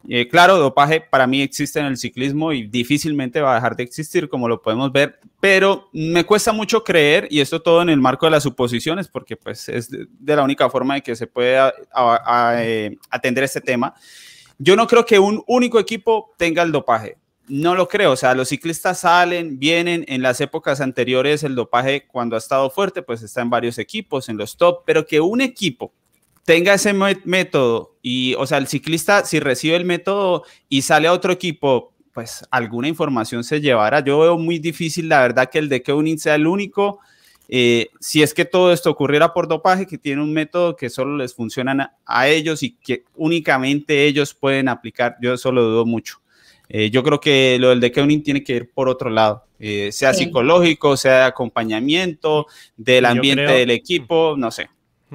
Eh, claro, dopaje para mí existe en el ciclismo y difícilmente va a dejar de existir, como lo podemos ver, pero me cuesta mucho creer, y esto todo en el marco de las suposiciones, porque pues es de, la única forma de que se puede atender este tema, yo no creo que un único equipo tenga el dopaje. No lo creo. O sea, los ciclistas salen, vienen. En las épocas anteriores, el dopaje, cuando ha estado fuerte, pues está en varios equipos, en los top. Pero que un equipo tenga ese método y, o sea, el ciclista, si recibe el método y sale a otro equipo, pues alguna información se llevará. Yo veo muy difícil, la verdad, que el de Keunin sea el único eh, si es que todo esto ocurriera por dopaje, que tiene un método que solo les funciona a, ellos y que únicamente ellos pueden aplicar, yo eso lo dudo mucho. Eh, yo creo que lo del de Keuning tiene que ir por otro lado, eh, sea psicológico, sea de acompañamiento, del ambiente del equipo, no sé.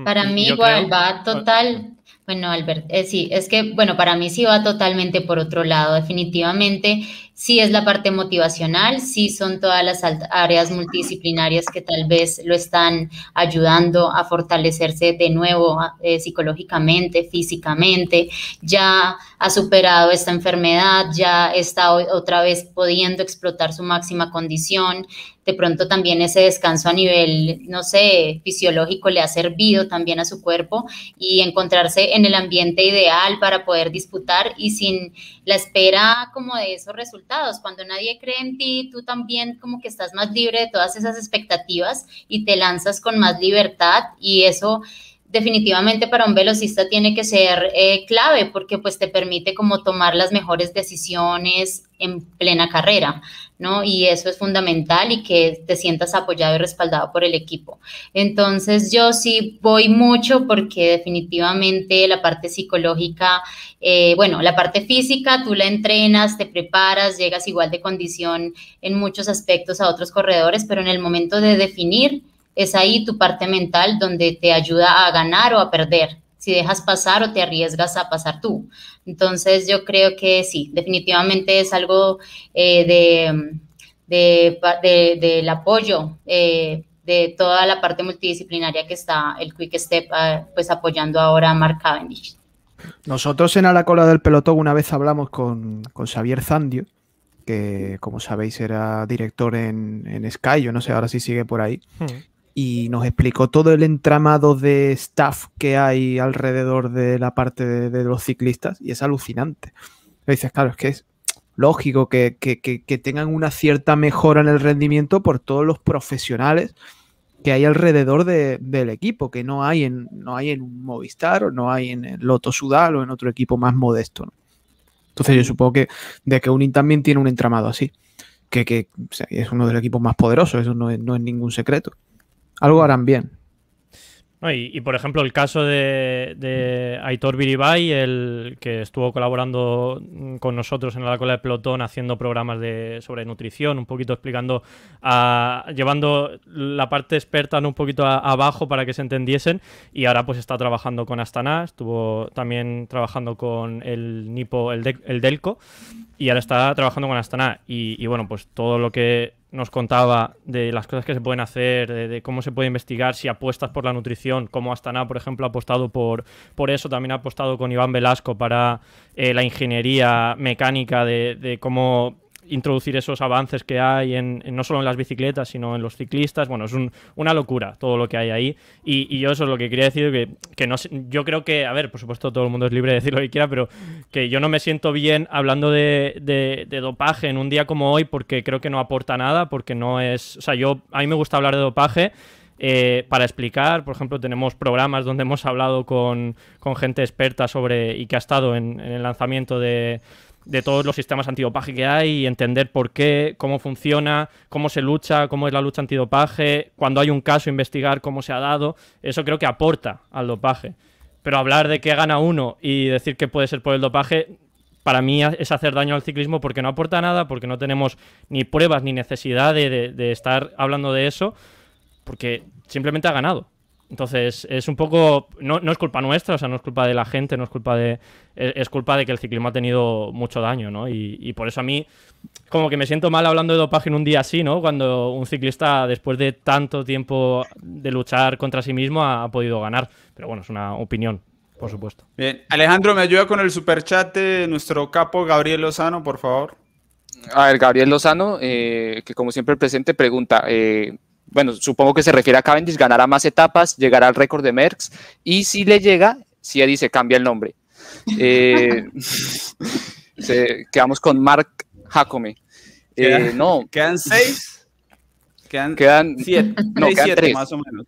Para mí igual va total, bueno, Albert, sí, es que, bueno, para mí sí va totalmente por otro lado, definitivamente sí es la parte motivacional, sí son todas las áreas multidisciplinarias que tal vez lo están ayudando a fortalecerse de nuevo eh, psicológicamente, físicamente, ya ha superado esta enfermedad, ya está otra vez pudiendo explotar su máxima condición, de pronto también ese descanso a nivel, no sé, fisiológico le ha servido también a su cuerpo y encontrarse en el ambiente ideal para poder disputar y sin la espera como de esos resultados. Cuando nadie cree en ti, tú también como que estás más libre de todas esas expectativas y te lanzas con más libertad y eso definitivamente para un velocista tiene que ser eh, clave porque pues te permite como tomar las mejores decisiones en plena carrera, ¿no? Y eso es fundamental y que te sientas apoyado y respaldado por el equipo. Entonces yo sí voy mucho porque definitivamente la parte psicológica, eh, bueno, la parte física, tú la entrenas, te preparas, llegas igual de condición en muchos aspectos a otros corredores, pero en el momento de definir, es ahí tu parte mental donde te ayuda a ganar o a perder, si dejas pasar o te arriesgas a pasar tú. Entonces yo creo que sí, definitivamente es algo eh, de, del apoyo eh, de toda la parte multidisciplinaria que está el Quick Step ah, pues apoyando ahora a Mark Cavendish. Nosotros en A la cola del pelotón una vez hablamos con, con Xavier Zandio, que como sabéis era director en, en Sky, yo no sé ahora si sigue por ahí. Hmm y nos explicó todo el entramado de staff que hay alrededor de la parte de, los ciclistas y es alucinante. Le dices, claro, es que es lógico que, tengan una cierta mejora en el rendimiento por todos los profesionales que hay alrededor del equipo, que no hay en, no hay en Movistar o no hay en el Loto Sudal o en otro equipo más modesto. Entonces yo supongo que de que Unin también tiene un entramado así, que, es uno de los equipos más poderosos, eso no es ningún secreto. Algo harán bien. y, por ejemplo, el caso de, Aitor Biribay, el que estuvo colaborando con nosotros en la cola de pelotón haciendo programas de, sobre nutrición, un poquito explicando, llevando la parte experta un poquito abajo para que se entendiesen. Y ahora pues está trabajando con Astana, estuvo también trabajando con el Nipo, el, el Delco, y ahora está trabajando con Astana. y bueno, pues todo lo que nos contaba de las cosas que se pueden hacer, de, cómo se puede investigar, si apuestas por la nutrición, como Astana, por ejemplo, ha apostado por, por eso, también ha apostado con Iván Velasco para eh, la ingeniería mecánica de, de cómo introducir esos avances que hay en, no solo en las bicicletas, sino en los ciclistas. Bueno, es una locura todo lo que hay ahí. Y, yo eso es lo que quería decir, que, yo creo que, a ver, por supuesto todo el mundo es libre de decir lo que quiera, pero que yo no me siento bien hablando de, dopaje en un día como hoy porque creo que no aporta nada, porque no es, o sea, yo, a mí me gusta hablar de dopaje. Eh, para explicar, por ejemplo, tenemos programas donde hemos hablado con, gente experta sobre y que ha estado en el lanzamiento de, de todos los sistemas antidopaje que hay y entender por qué, cómo funciona, cómo se lucha, cómo es la lucha antidopaje, cuando hay un caso, investigar cómo se ha dado. Eso creo que aporta al dopaje. Pero hablar de que gana uno y decir que puede ser por el dopaje, para mí es hacer daño al ciclismo porque no aporta nada, porque no tenemos ni pruebas ni necesidad de, de estar hablando de eso, porque simplemente ha ganado. Entonces, es un poco. No, no, es culpa nuestra, o sea, no es culpa de la gente, no es culpa de. Es culpa de que el ciclismo ha tenido mucho daño, ¿no? Y, y, por eso a mí, como que me siento mal hablando de dopaje en un día así, ¿no? Cuando un ciclista, después de tanto tiempo de luchar contra sí mismo, ha, ha podido ganar. Pero bueno, es una opinión, por supuesto. Bien, Alejandro, ¿me ayuda con el superchat de nuestro capo Gabriel Lozano, por favor? A ver, Gabriel Lozano, eh, que como siempre presente, pregunta. Eh, bueno, supongo que se refiere a Cavendish, ganará más etapas, llegará al récord de Merckx y si le llega, si Eddie se cambia el nombre. Eh, se, quedamos con Mark Jacome. Eh, no. ¿Quedan seis? Quedan, quedan siete. No, seis, quedan siete, tres. más o menos.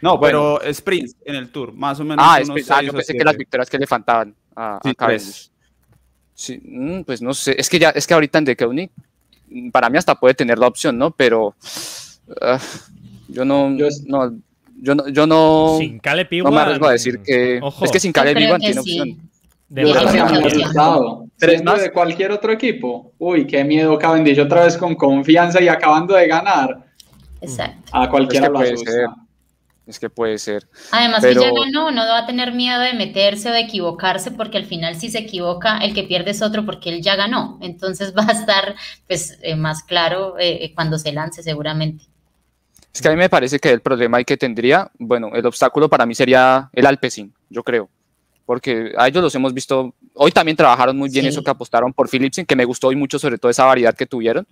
No, bueno. pero sprint en el tour, más o menos. Ah, sprint, ah yo pensé que las victorias que le faltaban a, sí, a Cavendish. Sí, mm, pues no sé, es que ya, es que ahorita en The Koenig, para mí hasta puede tener la opción, ¿no? Pero Uh, yo no, yo, no, yo no, yo no, sin Caleb no me arriesgo a decir que Ojo. es que sin Caleb Iwan tiene sí. opción. De Tres más de cualquier otro equipo. Uy, qué miedo Cavendish otra vez con confianza y acabando de ganar. Exacto. A cualquiera es que lo puede ser. Es que puede ser. Además pero... que ya ganó, no va a tener miedo de meterse o de equivocarse, porque al final si se equivoca, el que pierde es otro porque él ya ganó. Entonces va a estar pues eh, más claro eh, cuando se lance seguramente. Es que a mí me parece que el problema que tendría, bueno, el obstáculo para mí sería el Alpecin, yo creo. Porque a ellos los hemos visto, hoy también trabajaron muy bien sí. eso que apostaron por Philipsen, que me gustó hoy mucho sobre todo esa variedad que tuvieron.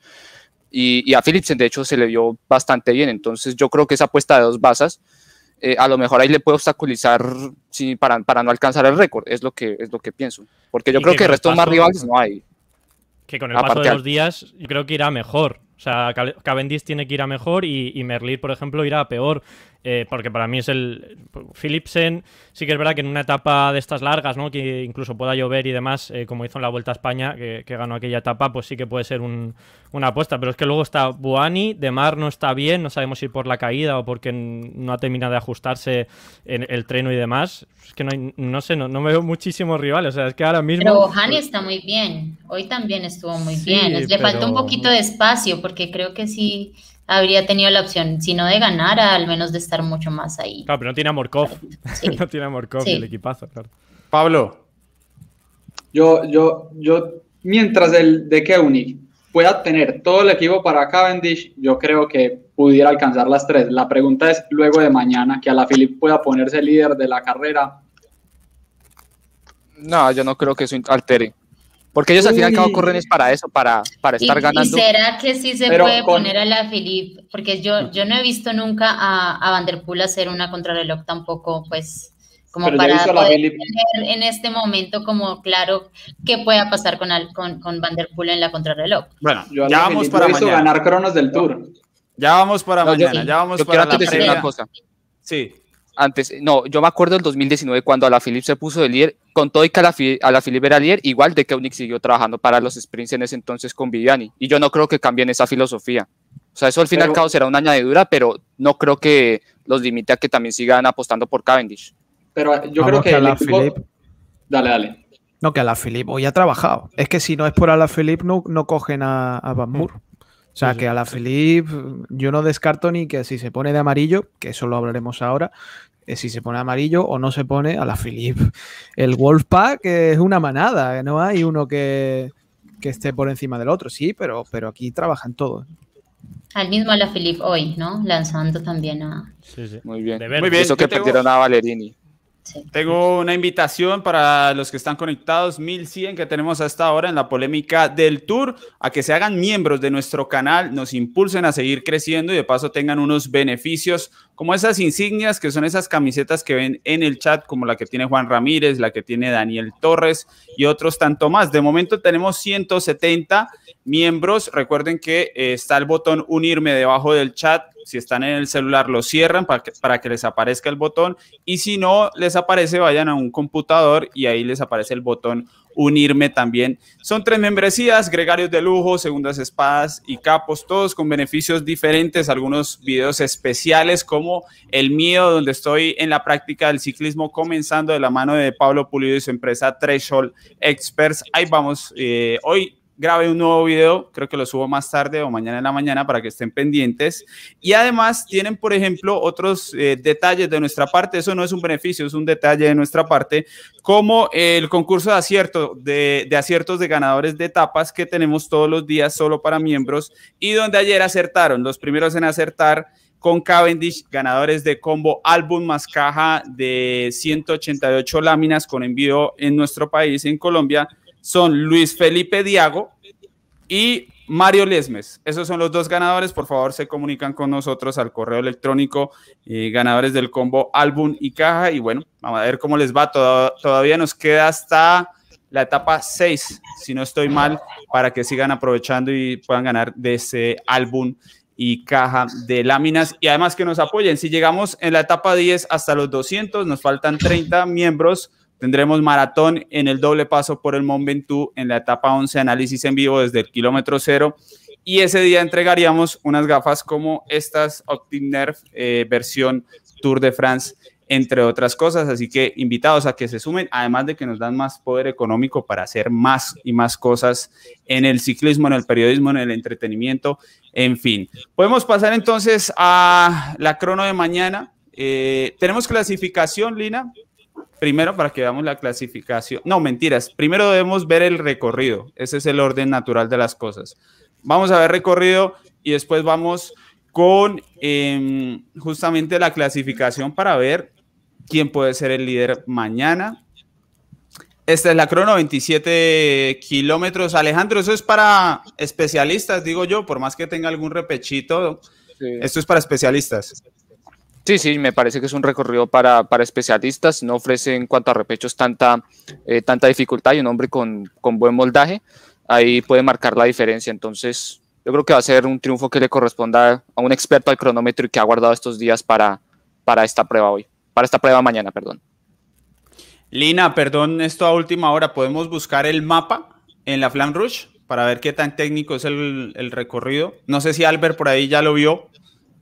Y, y, a Philipsen de hecho se le dio bastante bien, entonces yo creo que esa apuesta de dos basas, eh, a lo mejor ahí le puede obstaculizar sí, para, para no alcanzar el récord, es lo que, es lo que pienso. Porque yo creo que, que el resto paso, más rivales no hay. Que con el paso de los días yo creo que irá mejor. O sea, Cavendish tiene que ir a mejor y, y Merlir, por ejemplo, irá a peor. Eh, porque para mí es el. Philipsen, sí que es verdad que en una etapa de estas largas, ¿no? Que incluso pueda llover y demás, eh, como hizo en la Vuelta a España, que, que, ganó aquella etapa, pues sí que puede ser un, una apuesta. Pero es que luego está Buani, De Mar no está bien, no sabemos si por la caída o porque no ha terminado de ajustarse en el treno y demás. Es que no, hay, no sé, no, no, me veo muchísimos rivales. O sea, es que ahora mismo. Pero Hani está muy bien. Hoy también estuvo muy sí, bien. Le pero... falta un poquito de espacio, porque creo que sí habría tenido la opción, si no de ganar, al menos de estar mucho más ahí. Claro, pero no tiene a Morkov. Sí. no tiene a Morkov sí. el equipazo, claro. Pablo. Yo, yo, yo, mientras el de Koenig pueda tener todo el equipo para Cavendish, yo creo que pudiera alcanzar las tres. La pregunta es luego de mañana, que a la Philip pueda ponerse líder de la carrera. No, yo no creo que eso altere. Porque ellos al fin y al cabo corren es para eso, para, para estar ¿Y, ganando. ¿Y será que sí se Pero puede con... poner a la Philippe? Porque yo, yo no he visto nunca a, a Van der Poel hacer una contrarreloj tampoco, pues, como Pero para poder tener en este momento como claro qué pueda pasar con, al, con, con Van der Poel en la contrarreloj. Bueno, yo ya vamos para mañana. ganar cronos del Tour. Ya vamos para no, mañana, ya vamos yo para la decir una cosa. Sí antes, no, yo me acuerdo del 2019 cuando a la Philip se puso de líder, con todo y que a la, a la Philip era líder, igual de Koenig siguió trabajando para los sprints en ese entonces con Viviani, y yo no creo que cambien esa filosofía. O sea, eso al fin y al cabo será una añadidura, pero no creo que los limite a que también sigan apostando por Cavendish. Pero yo Vamos creo que, que a la equipo... Philip... Dale, dale. No, que a la Philip hoy ha trabajado. Es que si no es por a la Philip, no, no cogen a, a Van Moor. O sea, que a la Philip yo no descarto ni que si se pone de amarillo, que eso lo hablaremos ahora, si se pone amarillo o no se pone a la Philip. El Wolfpack es una manada, no hay uno que, que esté por encima del otro, sí, pero, pero aquí trabajan todos. Al mismo a la Philip hoy, ¿no? Lanzando también a... Sí, sí. Muy bien. Muy bien. Eso que tengo... perdieron a Valerini. Tengo una invitación para los que están conectados, 1100 que tenemos hasta ahora en la polémica del Tour, a que se hagan miembros de nuestro canal, nos impulsen a seguir creciendo y de paso tengan unos beneficios como esas insignias que son esas camisetas que ven en el chat, como la que tiene Juan Ramírez, la que tiene Daniel Torres y otros tanto más. De momento tenemos 170 miembros. Recuerden que eh, está el botón unirme debajo del chat. Si están en el celular, lo cierran para que, para que les aparezca el botón. Y si no les aparece, vayan a un computador y ahí les aparece el botón unirme también. Son tres membresías, gregarios de lujo, segundas espadas y capos, todos con beneficios diferentes, algunos videos especiales como el mío, donde estoy en la práctica del ciclismo comenzando de la mano de Pablo Pulido y su empresa Threshold Experts. Ahí vamos, eh, hoy grabé un nuevo video, creo que lo subo más tarde o mañana en la mañana para que estén pendientes. Y además tienen, por ejemplo, otros eh, detalles de nuestra parte, eso no es un beneficio, es un detalle de nuestra parte, como el concurso de acierto, de, de aciertos de ganadores de etapas que tenemos todos los días solo para miembros y donde ayer acertaron, los primeros en acertar con Cavendish, ganadores de combo álbum más caja de 188 láminas con envío en nuestro país, en Colombia, son Luis Felipe Diago y Mario Lesmes. Esos son los dos ganadores. Por favor, se comunican con nosotros al correo electrónico, eh, ganadores del combo álbum y caja. Y bueno, vamos a ver cómo les va. todavía nos queda hasta la etapa 6, si no estoy mal, para que sigan aprovechando y puedan ganar de ese álbum y caja de láminas y además que nos apoyen. Si llegamos en la etapa 10 hasta los 200, nos faltan 30 miembros Tendremos maratón en el doble paso por el Mont Ventoux en la etapa 11, análisis en vivo desde el kilómetro cero. Y ese día entregaríamos unas gafas como estas Optinerv eh, versión Tour de France, entre otras cosas. Así que invitados a que se sumen, además de que nos dan más poder económico para hacer más y más cosas en el ciclismo, en el periodismo, en el entretenimiento, en fin. Podemos pasar entonces a la crono de mañana. Eh, tenemos clasificación, Lina primero para que veamos la clasificación. No, mentiras. Primero debemos ver el recorrido. Ese es el orden natural de las cosas. Vamos a ver recorrido y después vamos con em, justamente la clasificación para ver quién puede ser el líder mañana. Esta es la crono, 27 kilómetros. Alejandro, eso es para especialistas, digo yo, por más que tenga algún repechito. Esto es para especialistas. Sí, sí, me parece que es un recorrido para, para especialistas, no ofrece en cuanto a repechos tanta, eh, tanta dificultad y un hombre con, con, buen moldaje, ahí puede marcar la diferencia. Entonces, yo creo que va a ser un triunfo que le corresponda a un experto al cronómetro y que ha guardado estos días para, para esta prueba hoy, para esta prueba mañana, perdón. Lina, perdón, esto a última hora, ¿podemos buscar el mapa en la Flam Rouge para ver qué tan técnico es el, el recorrido? No sé si Albert por ahí ya lo vio.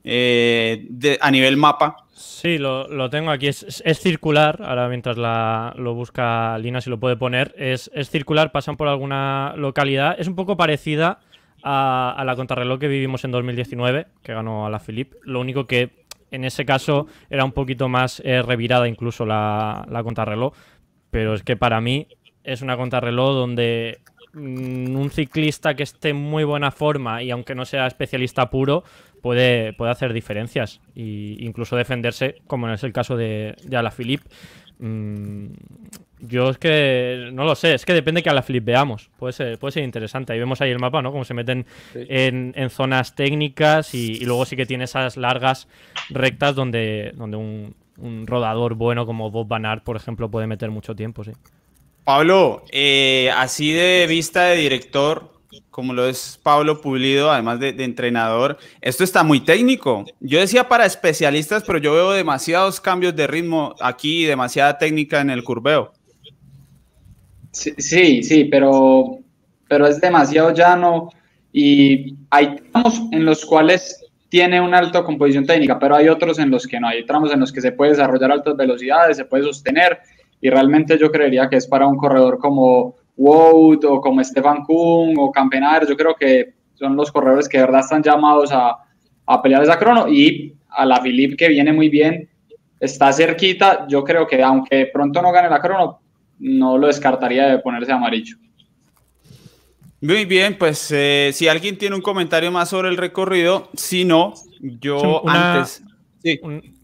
Eh, a nivel mapa. Sí, lo, tengo aquí. Es, circular. Ahora, mientras la, lo busca Lina, si lo puede poner, es, circular. Pasan por alguna localidad. Es un poco parecida a, la contrarreloj que vivimos en 2019, que ganó a la Philip. Lo único que en ese caso era un poquito más eh, revirada, incluso la, la contrarreloj. Pero es que para mí es una contrarreloj donde mm, un ciclista que esté en muy buena forma y aunque no sea especialista puro, puede, puede hacer diferencias e incluso defenderse, como es el caso de, de Alaphilippe. Mm, yo es que no lo sé, es que depende que Alaphilippe veamos. Puede ser, puede ser interesante. Ahí vemos ahí el mapa, ¿no? Cómo se meten en, en, zonas técnicas y, luego sí que tiene esas largas rectas donde, donde un, un rodador bueno como Bob Van por ejemplo, puede meter mucho tiempo, sí. Pablo, eh, así de vista de director, como lo es Pablo Pulido, además de, entrenador, esto está muy técnico. Yo decía para especialistas, pero yo veo demasiados cambios de ritmo aquí, demasiada técnica en el curveo. Sí, sí, pero, pero es demasiado llano y hay tramos en los cuales tiene una alta composición técnica, pero hay otros en los que no. Hay tramos en los que se puede desarrollar altas velocidades, se puede sostener y realmente yo creería que es para un corredor como Wout o como Stefan Kuhn o Campenar, yo creo que son los corredores que de verdad están llamados a, a pelear esa crono y a la Philippe que viene muy bien, está cerquita, yo creo que aunque pronto no gane la crono, no lo descartaría de ponerse amarillo. Muy bien, pues eh, si alguien tiene un comentario más sobre el recorrido, si no, yo antes... Sí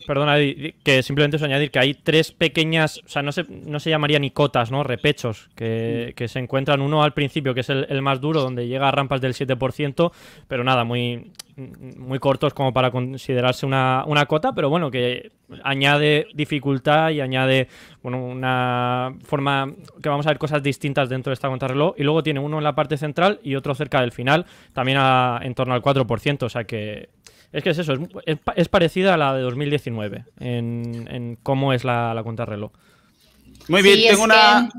perdona, que simplemente es añadir que hay tres pequeñas, o sea, no se, no se llamaría ni cotas, ¿no? Repechos, que, se encuentran uno al principio, que es el, más duro, donde llega a rampas del 7%, pero nada, muy, muy cortos como para considerarse una, cota, pero bueno, que añade dificultad y añade bueno, una forma que vamos a ver cosas distintas dentro de esta contrarreloj. Y luego tiene uno en la parte central y otro cerca del final, también en torno al 4%, o sea que es que es eso, es, parecida a la de 2019 en, cómo es la, la reloj. Muy bien, tengo una...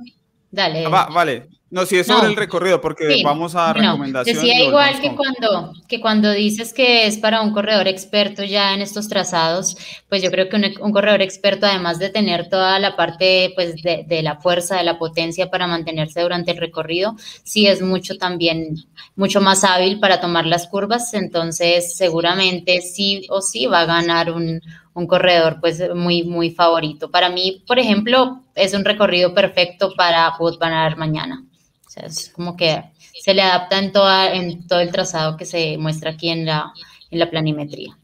Dale. Ah, vale, no, si es sobre el recorrido, porque vamos a recomendaciones. Decía igual que cuando, que cuando dices que es para un corredor experto ya en estos trazados, pues yo creo que un, corredor experto, además de tener toda la parte pues, de, de, la fuerza, de la potencia para mantenerse durante el recorrido, sí es mucho también, mucho más hábil para tomar las curvas, entonces seguramente sí o sí va a ganar un, un corredor pues muy, muy favorito. Para mí, por ejemplo, es un recorrido perfecto para Van mañana sea, es como que se le adapta en, toda, en todo el trazado que se muestra aquí en la, en la planimetría.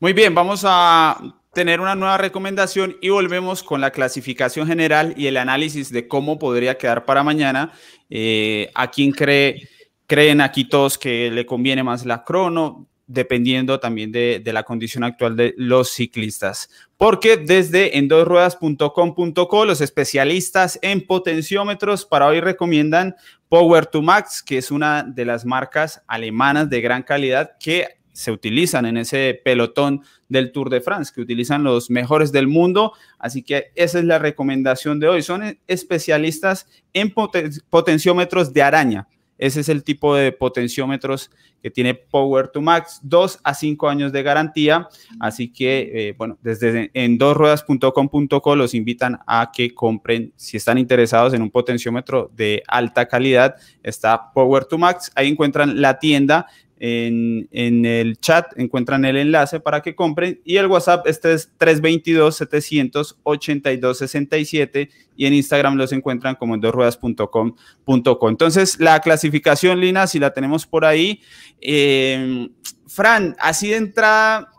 Muy bien, vamos a tener una nueva recomendación y volvemos con la clasificación general y el análisis de cómo podría quedar para mañana. Eh, ¿A quién cree, creen aquí todos que le conviene más la crono? Dependiendo también de, la condición actual de los ciclistas. Porque desde endosruedas.com.co los especialistas en potenciómetros para hoy recomiendan Power to Max, que es una de las marcas alemanas de gran calidad que se utilizan en ese pelotón del Tour de France, que utilizan los mejores del mundo. Así que esa es la recomendación de hoy. Son especialistas en potenciómetros de araña. Ese es el tipo de potenciómetros que tiene Power to Max, 2 a 5 años de garantía. Así que, eh, bueno, desde en dosruedas.com.co los invitan a que compren, si están interesados en un potenciómetro de alta calidad, está Power to Max. Ahí encuentran la tienda en, el chat encuentran el enlace para que compren y el WhatsApp este es 322-782-67 y en Instagram los encuentran como en dosruedas.com.co. Entonces la clasificación, Lina, si la tenemos por ahí. Eh, Fran, así de entrada,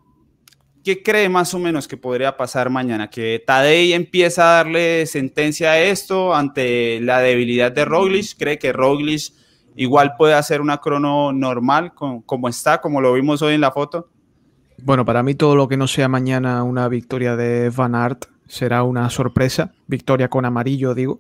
¿qué cree más o menos que podría pasar mañana? ¿Que Tadei empieza a darle sentencia a esto ante la debilidad de Roglic? ¿Cree que Roglic igual puede hacer una crono normal como está, como lo vimos hoy en la foto? Bueno, para mí todo lo que no sea mañana una victoria de Van Aert será una sorpresa, victoria con amarillo digo,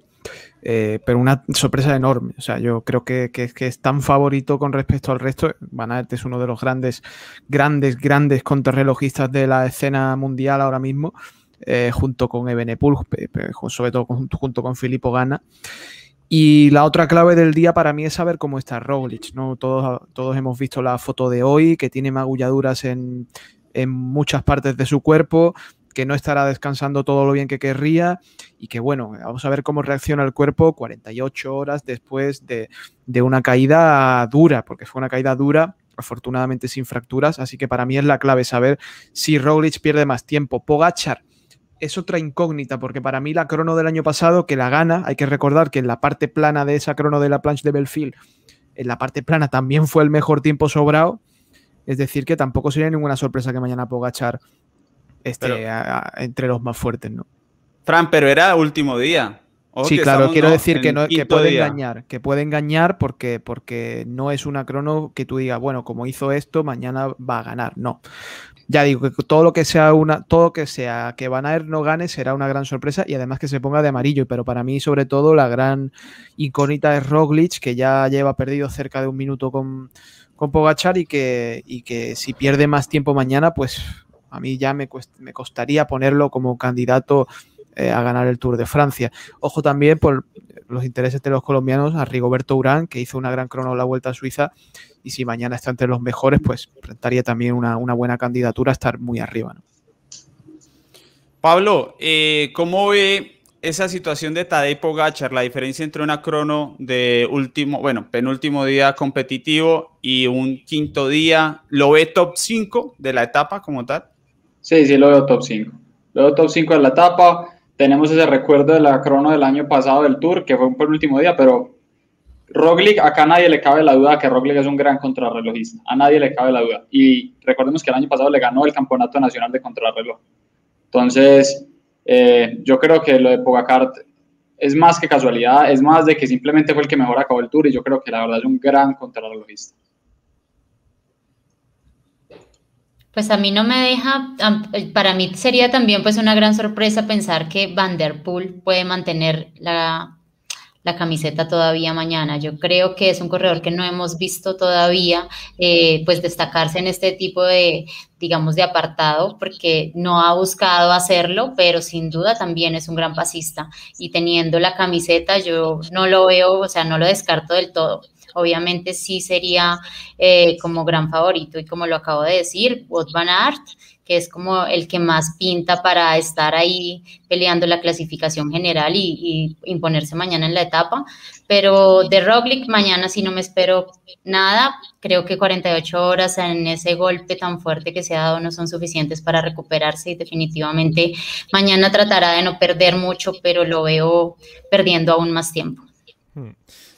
eh, pero una sorpresa enorme. O sea, yo creo que, es tan favorito con respecto al resto. Van Aert es uno de los grandes, grandes, grandes contrarrelojistas de la escena mundial ahora mismo, eh, junto con Ebenepul, sobre todo junto con Filippo Gana. Y la otra clave del día para mí es saber cómo está Roglic, ¿no? Todos, hemos visto la foto de hoy, que tiene magulladuras en, muchas partes de su cuerpo, que no estará descansando todo lo bien que querría y que bueno, vamos a ver cómo reacciona el cuerpo 48 horas después de, de, una caída dura, porque fue una caída dura, afortunadamente sin fracturas, así que para mí es la clave saber si Roglic pierde más tiempo. Pogachar es otra incógnita, porque para mí la crono del año pasado, que la gana, hay que recordar que en la parte plana de esa crono de la planche de Belfield, en la parte plana también fue el mejor tiempo sobrado. Es decir, que tampoco sería ninguna sorpresa que mañana Pogachar esté entre los más fuertes, ¿no? Fran, pero era último día. sí, claro, quiero decir que, no, que puede engañar, que puede engañar porque, porque no es una crono que tú digas, bueno, como hizo esto, mañana va a ganar. No ya digo que todo lo que sea una, todo que sea que Van Aert no gane será una gran sorpresa y además que se ponga de amarillo. Pero para mí, sobre todo, la gran incógnita es Roglic, que ya lleva perdido cerca de un minuto con, con Pogachar y que, y que si pierde más tiempo mañana, pues a mí ya me, me costaría ponerlo como candidato eh, a ganar el Tour de Francia. Ojo también por los intereses de los colombianos a Rigoberto Urán, que hizo una gran crono la Vuelta a Suiza y si mañana está entre los mejores, pues estaría también una, buena candidatura a estar muy arriba. Pablo, eh, ¿cómo ve esa situación de Tadej Pogachar, la diferencia entre una crono de último, bueno, penúltimo día competitivo y un quinto día? ¿Lo ve top 5 de la etapa como tal? Sí, sí, lo veo top 5. Lo veo top 5 de la etapa. Tenemos ese recuerdo de la crono del año pasado del Tour, que fue un penúltimo día, pero Roglic, acá a nadie le cabe la duda que Roglic es un gran contrarrelojista. A nadie le cabe la duda. Y recordemos que el año pasado le ganó el Campeonato Nacional de Contrarreloj. Entonces, eh, yo creo que lo de Pogacar es más que casualidad, es más de que simplemente fue el que mejor acabó el Tour y yo creo que la verdad es un gran contrarrelojista. Pues a mí no me deja, para mí sería también pues una gran sorpresa pensar que Van Der Poel puede mantener la, la camiseta todavía mañana. Yo creo que es un corredor que no hemos visto todavía, eh, pues destacarse en este tipo de, digamos, de apartado, porque no ha buscado hacerlo, pero sin duda también es un gran pasista. Y teniendo la camiseta, yo no lo veo, o sea, no lo descarto del todo obviamente sí sería eh, como gran favorito y como lo acabo de decir, Wout van Aert, que es como el que más pinta para estar ahí peleando la clasificación general y, imponerse mañana en la etapa. Pero de Roglic mañana sí no me espero nada. Creo que 48 horas en ese golpe tan fuerte que se ha dado no son suficientes para recuperarse y definitivamente mañana tratará de no perder mucho, pero lo veo perdiendo aún más tiempo. Hmm.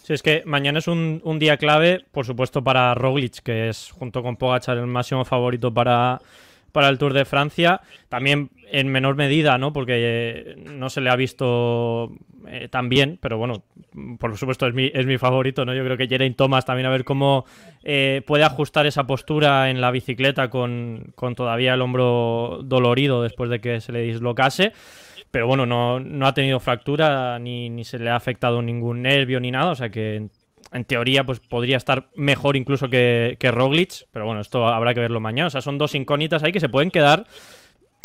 Sí, es que mañana es un, un, día clave, por supuesto, para Roglic, que es junto con Pogachar el máximo favorito para, para el Tour de Francia. También en menor medida, ¿no? Porque eh, no se le ha visto eh, tan bien, pero bueno, por supuesto es mi, es mi favorito, ¿no? Yo creo que Geraint Thomas también a ver cómo eh, puede ajustar esa postura en la bicicleta con, con, todavía el hombro dolorido después de que se le dislocase. Pero bueno, no, no ha tenido fractura ni, ni se le ha afectado ningún nervio ni nada, o sea que en teoría, pues podría estar mejor incluso que, que Roglic, pero bueno, esto habrá que verlo mañana. O sea, son dos incógnitas ahí que se pueden quedar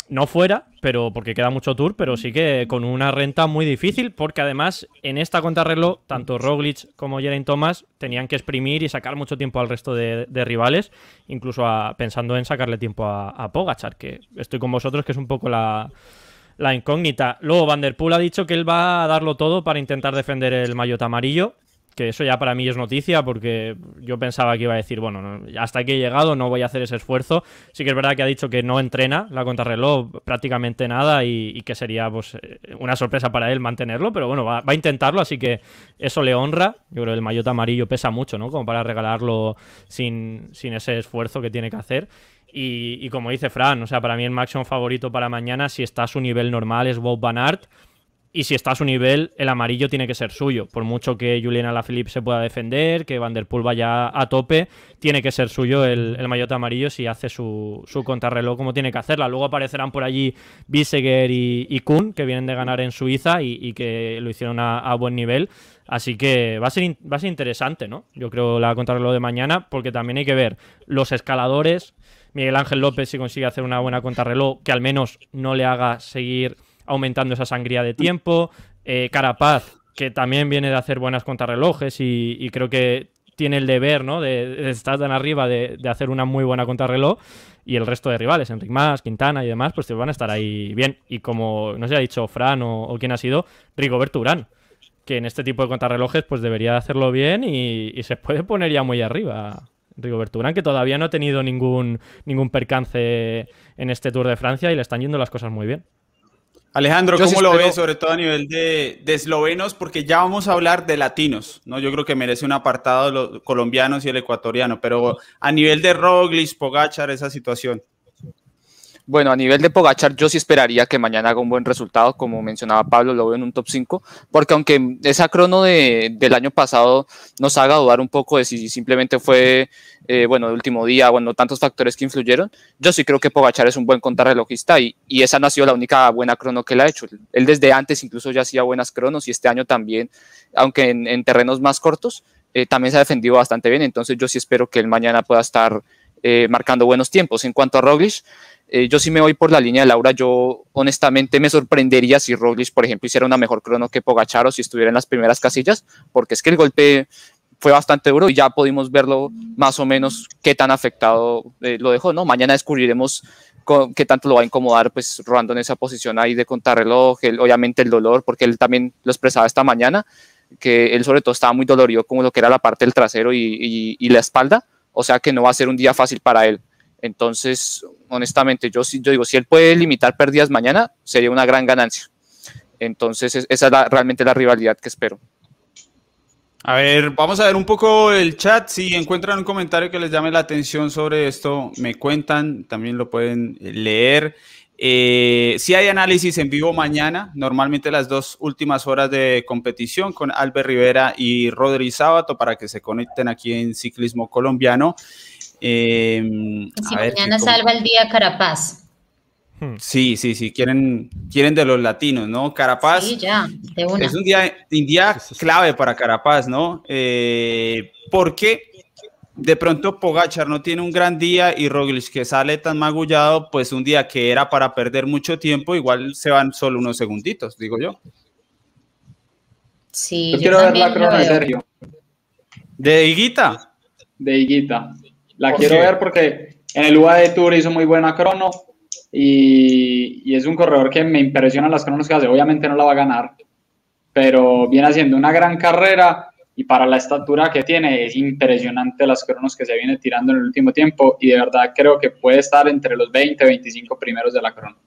no fuera, pero porque queda mucho tour, pero sí que con una renta muy difícil, porque además en esta contrarreloj, tanto Roglic como Geraint Thomas tenían que exprimir y sacar mucho tiempo al resto de, rivales, incluso pensando en sacarle tiempo a, a, Pogachar, que estoy con vosotros, que es un poco la, la incógnita. Luego Van Der Poel ha dicho que él va a darlo todo para intentar defender el maillot amarillo que eso ya para mí es noticia porque yo pensaba que iba a decir, bueno, hasta aquí he llegado, no voy a hacer ese esfuerzo. Sí que es verdad que ha dicho que no entrena la contrarreloj prácticamente nada y, que sería pues eh, una sorpresa para él mantenerlo, pero bueno, va, a intentarlo, así que eso le honra. Yo creo que el maillot amarillo pesa mucho, ¿no? Como para regalarlo sin, sin ese esfuerzo que tiene que hacer. Y, y, como dice Fran, o sea, para mí el máximo favorito para mañana, si está a su nivel normal, es Bob Van Aert. Y si está a su nivel, el amarillo tiene que ser suyo. Por mucho que Julian Alaphilippe se pueda defender, que Van Der Poel vaya a tope, tiene que ser suyo el, el maillot amarillo si hace su, su, contrarreloj como tiene que hacerla. Luego aparecerán por allí Biseguer y, Kuhn, que vienen de ganar en Suiza y, que lo hicieron a, buen nivel. Así que va a, ser, va a ser interesante, ¿no? Yo creo la contrarreloj de mañana, porque también hay que ver los escaladores. Miguel Ángel López, si consigue hacer una buena contrarreloj, que al menos no le haga seguir aumentando esa sangría de tiempo. Eh, Carapaz, que también viene de hacer buenas contrarrelojes y, creo que tiene el deber, ¿no? De, estar tan arriba, de, hacer una muy buena contrarreloj. Y el resto de rivales, Enric Mas, Quintana y demás, pues van a estar ahí bien. Y como no se ha dicho Fran o, o quién ha sido, Rigoberto Urán, que en este tipo de contrarrelojes pues debería hacerlo bien y, y se puede poner ya muy arriba. Rigoberto Urán, que todavía no ha tenido ningún, ningún percance en este Tour de Francia y le están yendo las cosas muy bien. Alejandro, ¿cómo lo ves, sobre todo a nivel de, eslovenos? Porque ya vamos a hablar de latinos, ¿no? Yo creo que merece un apartado los colombianos y el ecuatoriano, pero a nivel de Roglic, Pogachar, esa situación. Bueno, a nivel de Pogachar, yo sí esperaría que mañana haga un buen resultado, como mencionaba Pablo, lo veo en un top 5, porque aunque esa crono del año pasado nos haga dudar un poco de si simplemente fue, eh, bueno, el último día, bueno, tantos factores que influyeron, yo sí creo que Pogachar es un buen contrarrelojista y, y esa no ha sido la única buena crono que él ha hecho. Él desde antes incluso ya hacía buenas cronos y este año también, aunque en, terrenos más cortos, eh, también se ha defendido bastante bien, entonces yo sí espero que él mañana pueda estar eh, marcando buenos tiempos. En cuanto a Roglic, eh, yo sí me voy por la línea de Laura. Yo honestamente me sorprendería si Roglic, por ejemplo, hiciera una mejor crono que Pogachar o si estuviera en las primeras casillas, porque es que el golpe fue bastante duro y ya pudimos verlo más o menos qué tan afectado eh, lo dejó, ¿no? Mañana descubriremos qué tanto lo va a incomodar, pues rodando en esa posición ahí de contrarreloj, obviamente el dolor, porque él también lo expresaba esta mañana, que él sobre todo estaba muy dolorido como lo que era la parte del trasero y la espalda, o sea que no va a ser un día fácil para él. Entonces, honestamente, yo, yo digo, si él puede limitar pérdidas mañana, sería una gran ganancia. Entonces, esa es realmente la rivalidad que espero. A ver, vamos a ver un poco el chat. Si encuentran un comentario que les llame la atención sobre esto, me cuentan, también lo pueden leer. Eh, si hay análisis en vivo mañana, normalmente las dos últimas horas de competición con Albert Rivera y Rodri Sábato para que se conecten aquí en Ciclismo Colombiano. Eh, si mañana salva el día Carapaz. Hmm. Sí, sí, sí, quieren, quieren de los latinos, ¿no? Carapaz sí, ya, de una. es un día, un día clave para Carapaz, ¿no? Eh, porque de pronto Pogachar no tiene un gran día y Roglic que sale tan magullado, pues un día que era para perder mucho tiempo, igual se van solo unos segunditos, digo yo. Sí, yo, quiero ver la crono de Sergio. ¿De Higuita? De Higuita. La quiero ver porque en el UAE Tour hizo muy buena crono y, y, es un corredor que me impresiona las cronos que hace. Obviamente no la va a ganar, pero viene haciendo una gran carrera y para la estatura que tiene es impresionante las cronos que se viene tirando en el último tiempo y de verdad creo que puede estar entre los 20 25 primeros de la crono.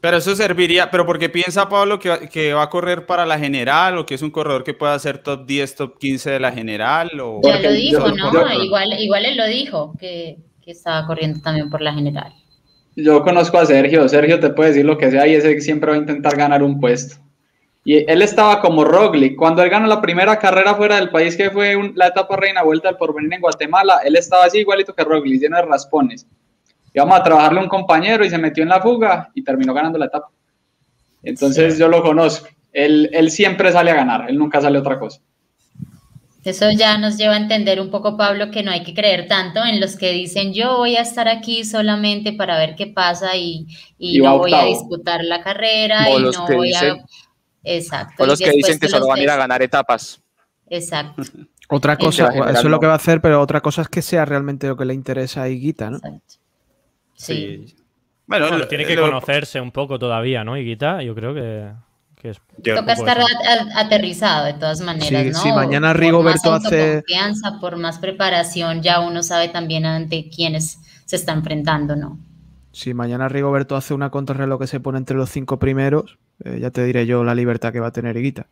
Pero eso serviría, pero porque piensa Pablo que, que, va a correr para la general o que es un corredor que pueda ser top 10, top 15 de la general. O... Ya lo dijo, ¿no? igual, igual él lo dijo, que, que, estaba corriendo también por la general. Yo conozco a Sergio, Sergio te puede decir lo que sea y ese siempre va a intentar ganar un puesto. Y él estaba como Roglic. Cuando él ganó la primera carrera fuera del país, que fue la etapa reina vuelta al porvenir en Guatemala, él estaba así igualito que Roglic, lleno de raspones. Íbamos a trabajarle a un compañero y se metió en la fuga y terminó ganando la etapa. Entonces yo lo conozco. Él, él siempre sale a ganar, él nunca sale a otra cosa. Eso ya nos lleva a entender un poco, Pablo, que no hay que creer tanto en los que dicen yo voy a estar aquí solamente para ver qué pasa y, y, no voy a disputar la carrera y no voy a Exacto. O los que dicen que solo van a ir a ganar etapas. Exacto. Otra cosa, eso es lo que va a hacer, pero otra cosa es que sea realmente lo que le interesa a Higuita, ¿no? Sí. Bueno, tiene que conocerse un poco todavía, ¿no, Higuita? Yo creo que, que es... Toca estar aterrizado de todas maneras, ¿no? Si mañana Rigoberto por más hace... confianza, por más preparación, ya uno sabe también ante quiénes se está enfrentando, ¿no? Si mañana Rigoberto hace una contrarreloj que se pone entre los cinco primeros, eh, ya te diré yo la libertad que va a tener Higuita.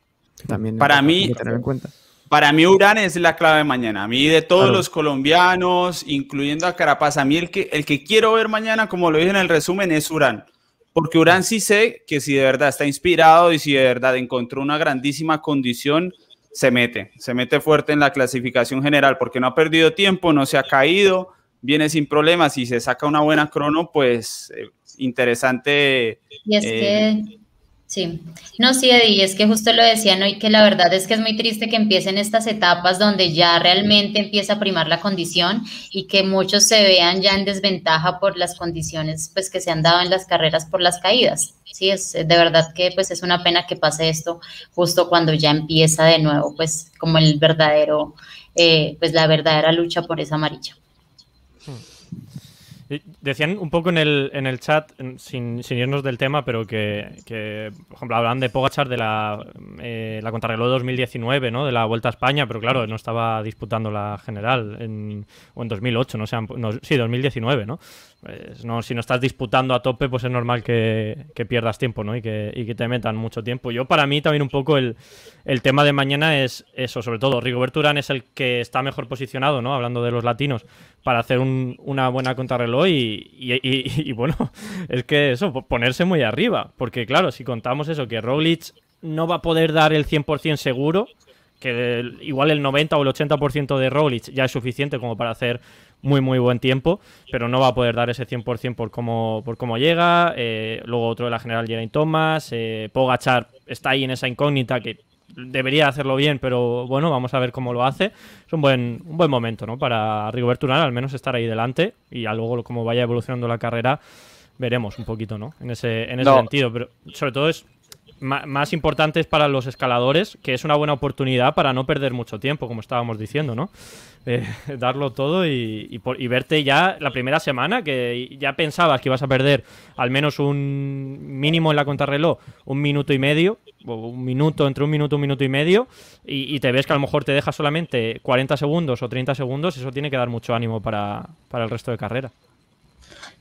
También para mí, tener en cuenta. Para mí Urán es la clave de mañana. A mí de todos los colombianos, incluyendo a Carapaz, a mí el que, el que quiero ver mañana, como lo dije en el resumen, es Urán. Porque Urán sí sé que si de verdad está inspirado y si de verdad encontró una grandísima condición, se mete, se mete fuerte en la clasificación general, porque no ha perdido tiempo, no se ha caído, viene sin problemas y se saca una buena crono, pues eh, interesante. Y es eh, que Sí, no, sí, Eddie, es que justo lo decía, ¿no? Y que la verdad es que es muy triste que empiecen estas etapas donde ya realmente empieza a primar la condición y que muchos se vean ya en desventaja por las condiciones pues que se han dado en las carreras por las caídas. Sí, es de verdad que pues es una pena que pase esto justo cuando ya empieza de nuevo pues como el verdadero, eh, pues la verdadera lucha por esa amarilla. Decían un poco en el, en el chat, sin, sin irnos del tema, pero que, por ejemplo, hablaban de Pogachar de la, eh, la contrarreloj 2019, ¿no? De la Vuelta a España, pero claro, no estaba disputando la general en, o en 2008, no, sé, no sí, 2019, ¿no? Pues no, si no estás disputando a tope, pues es normal que, pierdas tiempo, ¿no? Y que, te metan mucho tiempo. Yo, para mí, también un poco el, el tema de mañana es eso, sobre todo. Rigoberto Urán es el que está mejor posicionado, ¿no? Hablando de los latinos, para hacer un, una buena contrarreloj y, y, y, bueno, es que eso, ponerse muy arriba. Porque, claro, si contamos eso, que Roglic no va a poder dar el 100% seguro, que igual el 90 o el 80% de Roglic ya es suficiente como para hacer muy muy buen tiempo, pero no va a poder dar ese 100% por cómo, por cómo llega. Eh, luego otro de la general Geraint Thomas, eh, Pogachar está ahí en esa incógnita que debería hacerlo bien, pero bueno, vamos a ver cómo lo hace. Es un buen, un buen momento ¿no? para Rigoberto Urán, al menos estar ahí delante y ya luego como vaya evolucionando la carrera veremos un poquito ¿no? en ese, en ese sentido, pero sobre todo es más importante es para los escaladores, que es una buena oportunidad para no perder mucho tiempo, como estábamos diciendo, ¿no? Eh, darlo todo y, verte ya la primera semana, que ya pensabas que ibas a perder al menos un mínimo en la contrarreloj, un minuto y medio, o un minuto, entre un minuto un minuto y medio, y, te ves que a lo mejor te deja solamente 40 segundos o 30 segundos, eso tiene que dar mucho ánimo para, para el resto de carrera.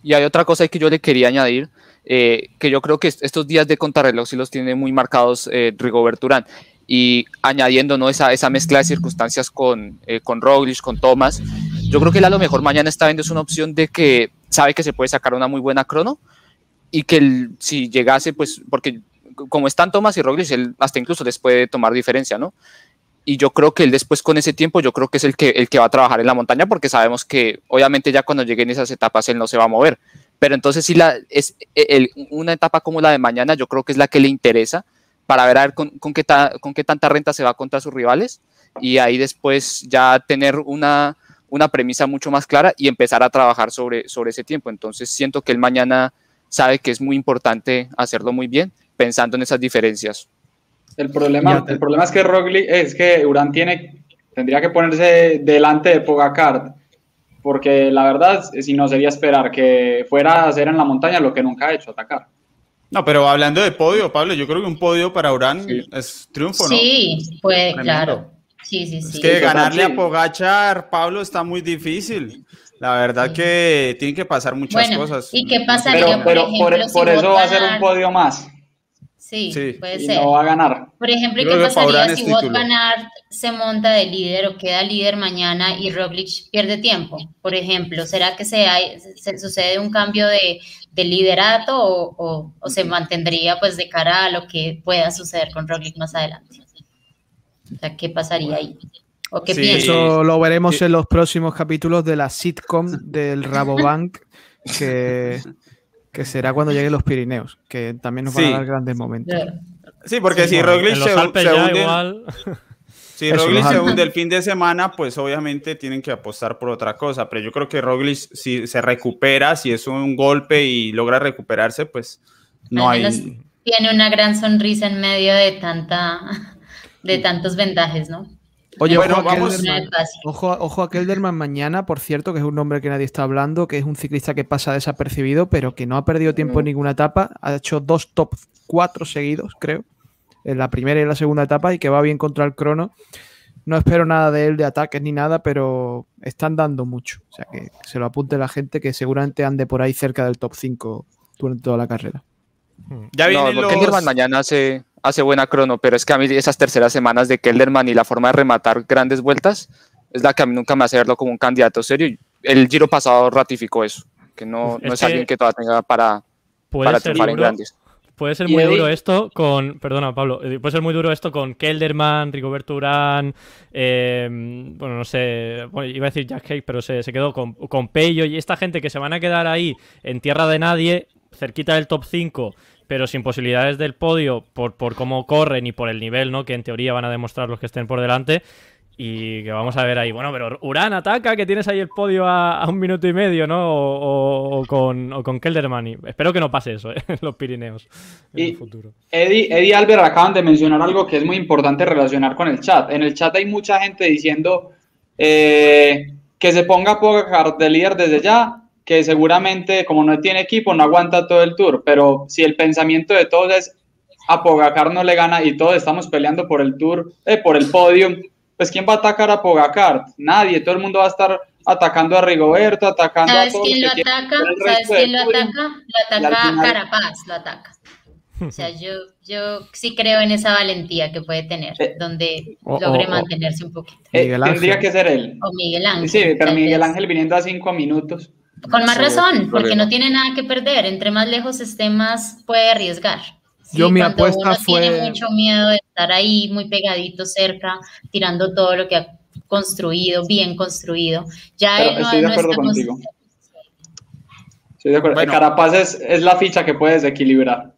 Y hay otra cosa que yo le quería añadir, eh, que yo creo que estos días de contrarreloj sí los tiene muy marcados eh, Rigoberto Urán. Y añadiendo ¿no? esa, esa mezcla de circunstancias con, eh, con Roglic, con Thomas, yo creo que él a lo mejor mañana está viendo es una opción de que sabe que se puede sacar una muy buena crono y que si llegase, pues, porque como están Thomas y Roglic, él hasta incluso les puede tomar diferencia, ¿no? y yo creo que él después con ese tiempo, yo creo que es el que, el que va a trabajar en la montaña porque sabemos que obviamente ya cuando lleguen esas etapas él no se va a mover, Pero entonces sí, la, es el, una etapa como la de mañana yo creo que es la que le interesa para ver, a ver con, con, qué con qué tanta renta se va contra sus rivales y ahí después ya tener una, una premisa mucho más clara y empezar a trabajar sobre, sobre ese tiempo. Entonces siento que él mañana sabe que es muy importante hacerlo muy bien, pensando en esas diferencias. El problema, el problema es que Roglic, es que Urán tiene, tendría que ponerse delante de Pogacar, porque la verdad, si no sería esperar que fuera a hacer en la montaña lo que nunca ha hecho, atacar. No, pero hablando de podio, Pablo, yo creo que un podio para Urán es triunfo, ¿no? Sí, pues claro. Sí, sí, sí. Es que ganarle a Pogachar, Pablo, está muy difícil. La verdad que tiene que pasar muchas cosas. ¿Y qué pasaría, pero, por, ejemplo, por, eso va a ser un podio más? Sí, puede ser. No va a ganar. Por ejemplo, ¿qué pasaría si Wout Van Aert se monta de líder o queda líder mañana y Roglic pierde tiempo? Por ejemplo, ¿será que se, se sucede un cambio de, de liderato o, o, se mantendría pues de cara a lo que pueda suceder con Roglic más adelante? O sea, ¿qué pasaría ahí? ¿O qué sí, Eso lo veremos en los próximos capítulos de la sitcom del Rabobank, que que será cuando lleguen los Pirineos, que también nos van a dar grandes momentos. Sí, porque si Roglic se, hunde, si Roglic se hunde el fin de semana, pues obviamente tienen que apostar por otra cosa, pero yo creo que Roglic si se recupera, si es un golpe y logra recuperarse, pues no hay tiene una gran sonrisa en medio de tanta de tantos vendajes, ¿no? Oye, bueno, ojo, vamos. ojo, ojo, a Kelderman mañana, por cierto, que es un nombre que nadie está hablando, que es un ciclista que pasa desapercibido, pero que no ha perdido tiempo en ninguna etapa. Ha hecho dos top cuatro seguidos, creo, en la primera y la segunda etapa, y que va bien contra el crono. No espero nada de él de ataques ni nada, pero están dando mucho. O sea, que se lo apunte la gente, que seguramente ande por ahí cerca del top 5 durante toda la carrera. Ya viene no, los... mañana se hace buena crono, pero es que a mí esas terceras semanas de Kelderman y la forma de rematar grandes vueltas es la que a mí nunca me hace verlo como un candidato serio. El giro pasado ratificó eso, que no es, alguien que todavía tenga para, para triunfar en grandes. Puede ser muy duro esto con. Perdona, Pablo. Eh, puede ser muy duro esto con Kelderman, Rigoberto Urán. Eh, bueno, no sé. iba a decir Jack Cake, pero se, se quedó con, con Pello y esta gente que se van a quedar ahí en tierra de nadie, cerquita del top 5 pero sin posibilidades del podio por, por cómo corren y por el nivel, ¿no? Que en teoría van a demostrar los que estén por delante. Y que vamos a ver ahí. Bueno, pero Urán ataca, que tienes ahí el podio a, un minuto y medio, ¿no? O, con, o con Kelderman. espero que no pase eso ¿eh? en los Pirineos en el futuro. Eddie, Eddie Albert acaban de mencionar algo que es muy importante relacionar con el chat. En el chat hay mucha gente diciendo eh, que se ponga Pogacar de líder desde ya que seguramente como no tiene equipo no aguanta todo el tour, pero si el pensamiento de todos es a Pogacar no le gana y todos estamos peleando por el tour, eh, por el podio, pues ¿quién va a atacar a Pogacar? Nadie, todo el mundo va a estar atacando a Rigoberto, atacando a todos. Quién lo ataca? ¿Sabes quién lo ataca? Lo ataca Carapaz, lo ataca. O sea, yo, yo sí creo en esa valentía que puede tener, eh, donde logre mantenerse un poquito. Eh, tendría que ser él. O Miguel Ángel. Sí, pero Miguel Ángel viniendo a cinco minutos. Con más razón, porque no tiene nada que perder. Entre más lejos esté, más puede arriesgar. Yo mi apuesta uno fue... tiene mucho miedo de estar ahí muy pegadito cerca, tirando todo lo que ha construido, bien construido. Ya estoy de acuerdo contigo. Estoy de acuerdo. Carapaz es, es, la ficha que puede desequilibrar.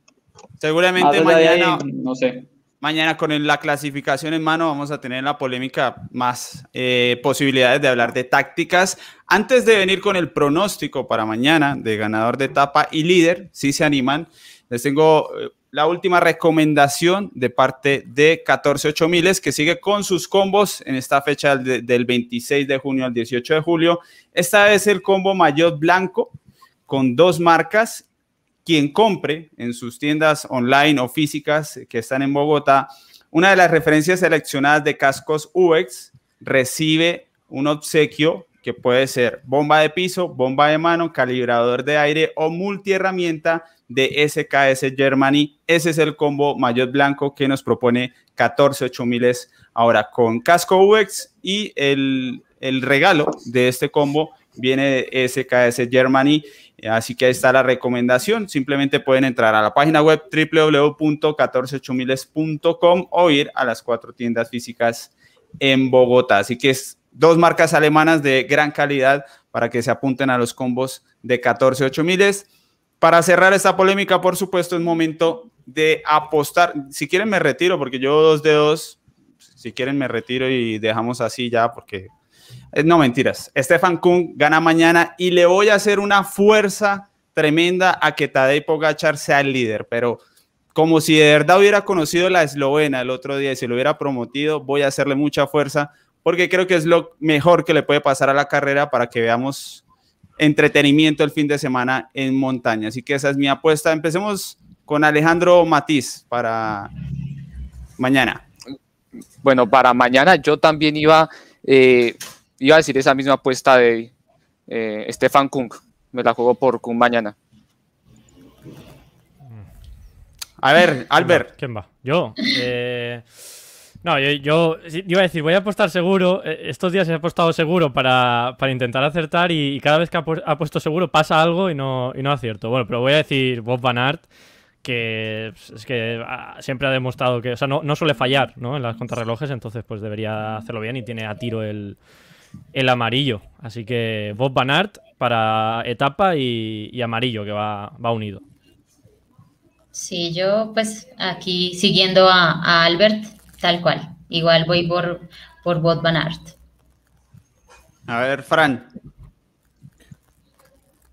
Seguramente mañana, no sé. Mañana con la clasificación en mano vamos a tener la polémica más eh, posibilidades de hablar de tácticas. Antes de venir con el pronóstico para mañana de ganador de etapa y líder, si se animan, les tengo eh, la última recomendación de parte de 14 miles que sigue con sus combos en esta fecha del 26 de junio al 18 de julio. Esta es el combo mayor blanco con dos marcas quien compre en sus tiendas online o físicas que están en Bogotá una de las referencias seleccionadas de cascos UX recibe un obsequio que puede ser bomba de piso, bomba de mano, calibrador de aire o multiherramienta de SKS Germany. Ese es el combo mayor blanco que nos propone 14 miles ahora con casco UX y el, el regalo de este combo viene de SKS Germany Así que ahí está la recomendación. Simplemente pueden entrar a la página web www.148miles.com o ir a las cuatro tiendas físicas en Bogotá. Así que es dos marcas alemanas de gran calidad para que se apunten a los combos de 14 8 miles. Para cerrar esta polémica, por supuesto, es momento de apostar. Si quieren me retiro porque yo dos de dos. Si quieren me retiro y dejamos así ya porque... Eh, no mentiras. Stefan Kung gana mañana y le voy a hacer una fuerza tremenda a que Tadej Pogachar sea el líder, pero como si de verdad hubiera conocido la eslovena el otro día y se lo hubiera promotido, voy a hacerle mucha fuerza porque creo que es lo mejor que le puede pasar a la carrera para que veamos entretenimiento el fin de semana en montaña. Así que esa es mi apuesta. Empecemos con Alejandro Matiz para mañana. Bueno, para mañana yo también iba, eh, iba a decir esa misma apuesta de eh, Stefan Kung. Me la juego por Kung mañana. A ver, Albert. ¿Quién va? Yo. Eh, no, yo, iba a decir, voy a apostar seguro. Eh, estos días he apostado seguro para, intentar acertar y, cada vez que ha puesto seguro pasa algo y no, y no acierto. Bueno, pero voy a decir Bob Van Aert, que pues, es que ah, siempre ha demostrado que, o sea, no, suele fallar ¿no? en las contrarrelojes, entonces pues debería hacerlo bien y tiene a tiro el, amarillo. Así que Bob Van Aert para etapa y, amarillo, que va, va unido. Sí, yo pues aquí siguiendo a Albert, Tal cual. Igual voy por, por Bot Van Art. A ver, Fran.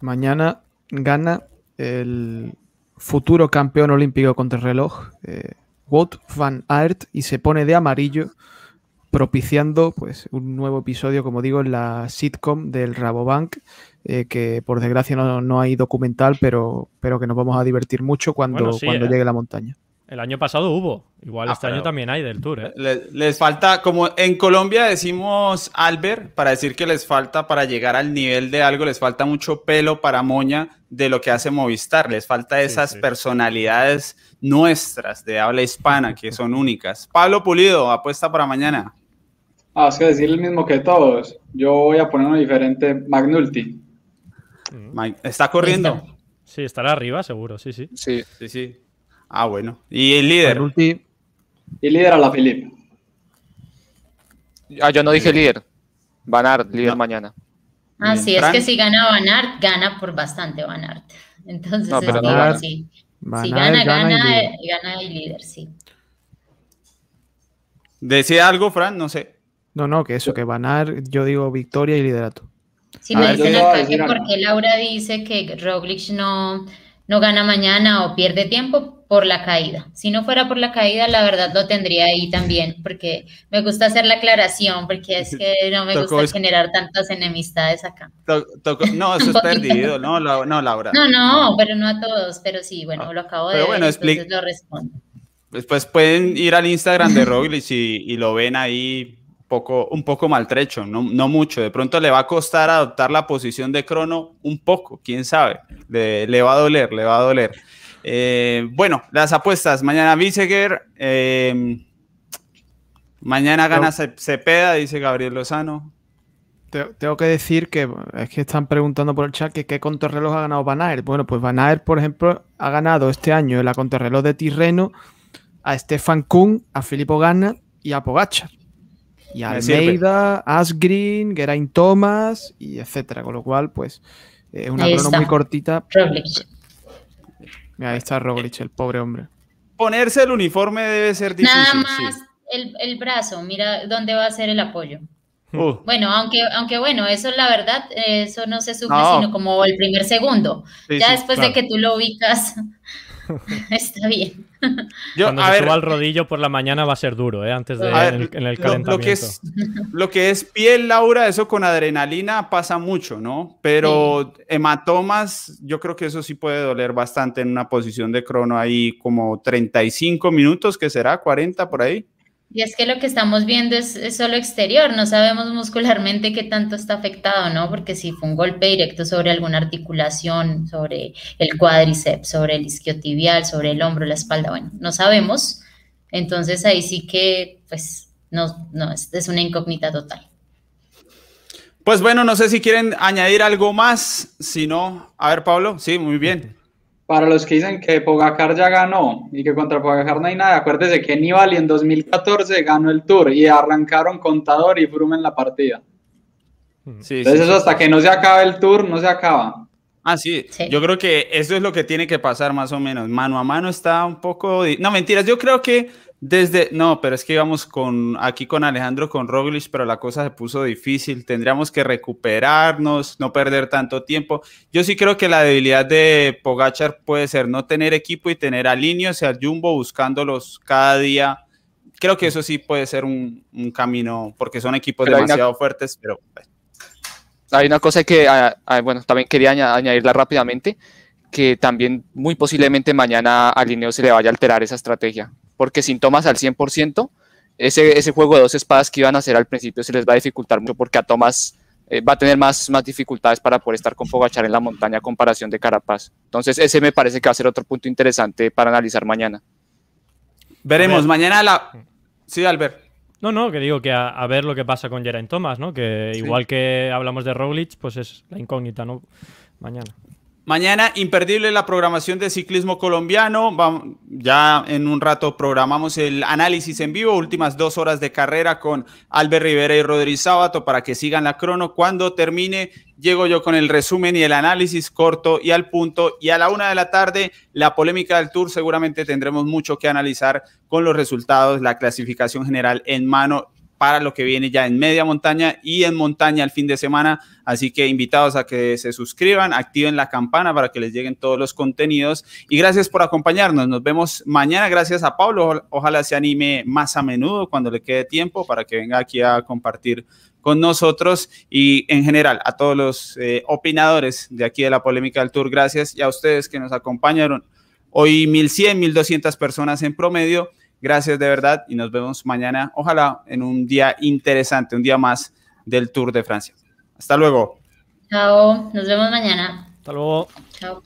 Mañana gana el futuro campeón olímpico contra el reloj, eh, Van Aert, y se pone de amarillo, propiciando pues, un nuevo episodio, como digo, en la sitcom del Rabobank, eh, que por desgracia no, hay documental, pero, pero que nos vamos a divertir mucho cuando, cuando eh. llegue la montaña. El año pasado hubo. Igual ah, este año también hay del Tour. ¿eh? Les, falta, como en Colombia decimos Albert, para decir que les falta para llegar al nivel de algo, les falta mucho pelo para moña de lo que hace Movistar. Les falta esas personalidades nuestras de habla hispana que son únicas. Pablo Pulido, apuesta para mañana. Ah, es que decir el mismo que todos. Yo voy a poner uno diferente, Magnulti. ¿Está corriendo? Sí, estará arriba, seguro, sí, sí. Sí, sí, sí. Ah, bueno. ¿Y el líder? Y líder a la Filip. Ah, yo no dije líder. Van líder mañana. Ah, sí, es que si gana Van gana por bastante Van Entonces, no, pero es sí. si gana, gana, gana, el líder, sí. ¿Decía algo, Fran? No sé. No, no, que eso, que Van yo digo victoria y liderato. Sí, me dicen acá que porque Laura dice que Roglic no, no gana mañana o pierde tiempo, por la caída. Si no fuera por la caída, la verdad lo tendría ahí también, porque me gusta hacer la aclaración, porque es que no me gusta generar tantas enemistades acá. no, eso es perdido, no, no, Laura. No, no, pero no a todos, pero sí, bueno, lo acabo de bueno, entonces lo respondo. Después pueden ir al Instagram de Roglic y, lo ven ahí poco, un poco maltrecho, no, no, mucho. De pronto le va a costar adoptar la posición de crono un poco, quién sabe. Le, le va a doler, le va a doler. Eh, bueno, las apuestas. Mañana Viseguer. Eh, mañana gana Cepeda, dice Gabriel Lozano. Tengo que decir que es que están preguntando por el chat que qué contrarreloj ha ganado Van Aert. Bueno, pues Van Aert, por ejemplo, ha ganado este año en la contrarreloj de Tirreno a Stefan Kuhn, a Filippo Ganna y a Pogachar. Y a Almeida, Asgreen, Geraint Thomas y etcétera. Con lo cual, pues, es una crono muy cortita. Ahí está Roglic, el pobre hombre. Ponerse el uniforme debe ser difícil. Nada más el, brazo, mira dónde va a ser el apoyo. Uh. Bueno, aunque, aunque bueno, eso la verdad, eso no se sufre sino como el primer segundo. ya después de que tú lo ubicas, Está bien. Cuando se suba al rodillo por la mañana va a ser duro, ¿eh? Antes de en, el, calentamiento. Lo, que es, lo que es piel, Laura, eso con adrenalina pasa mucho, ¿no? Pero hematomas, yo creo que eso sí puede doler bastante en una posición de crono ahí como 35 minutos, que será 40 por ahí. Y es que lo que estamos viendo es, solo exterior, no sabemos muscularmente qué tanto está afectado, ¿no? Porque si fue un golpe directo sobre alguna articulación, sobre el cuádriceps, sobre el isquiotibial, sobre el hombro, la espalda, bueno, no sabemos. Entonces ahí sí que, pues, no, no, es, es una incógnita total. Pues bueno, no sé si quieren añadir algo más, si no, a ver, Pablo, sí, muy bien para los que dicen que Pogacar ya ganó y que contra Pogacar no hay nada, acuérdese que Nibali en 2014 ganó el Tour y arrancaron Contador y Froome en la partida. Entonces eso hasta que no se acabe el tour, no se acaba. Ah, sí. Yo creo que eso es lo que tiene que pasar más o menos. Mano a mano está un poco... No, mentiras. Yo creo que desde... No, pero es que íbamos con, aquí con Alejandro, con Roglic, pero la cosa se puso difícil. Tendríamos que recuperarnos, no perder tanto tiempo. Yo sí creo que la debilidad de Pogachar puede ser no tener equipo y tener a Linio, sea Jumbo, buscándolos cada día. Creo que eso sí puede ser un, camino, porque son equipos demasiado fuertes, pero... Pues, hay una cosa que, ah, ah, bueno, también quería añadirla rápidamente, que también muy posiblemente mañana a se le vaya a alterar esa estrategia, porque sin Thomas al 100%, ese, ese juego de dos espadas que iban a hacer al principio se les va a dificultar mucho porque a Thomas eh, va a tener más, más dificultades para poder estar con Fogachar en la montaña a comparación de Carapaz. Entonces ese me parece que va a ser otro punto interesante para analizar mañana. Veremos, mañana la... Sí, Albert. No, no, que digo que a, ver lo que pasa con Geraint Thomas, ¿no? Que igual que hablamos de Roglic, pues es la incógnita, ¿no? Mañana. Mañana, imperdible la programación de ciclismo colombiano. ya en un rato programamos el análisis en vivo, últimas dos horas de carrera con Albert Rivera y Rodríguez Sábato para que sigan la crono. Cuando termine, llego yo con el resumen y el análisis corto y al punto. Y a la una de la tarde, la polémica del Tour. Seguramente tendremos mucho que analizar con los resultados, la clasificación general en mano para lo que viene ya en media montaña y en montaña el fin de semana. Así que invitados a que se suscriban, activen la campana para que les lleguen todos los contenidos. Y gracias por acompañarnos. Nos vemos mañana. Gracias a Pablo. Ojalá se anime más a menudo cuando le quede tiempo para que venga aquí a compartir con nosotros y en general a todos los eh, opinadores de aquí de la polémica del Tour. Gracias y a ustedes que nos acompañaron. Hoy 1100, 1200 personas en promedio Gracias de verdad y nos vemos mañana, ojalá en un día interesante, un día más del Tour de Francia. Hasta luego. Chao, nos vemos mañana. Hasta luego. Chao.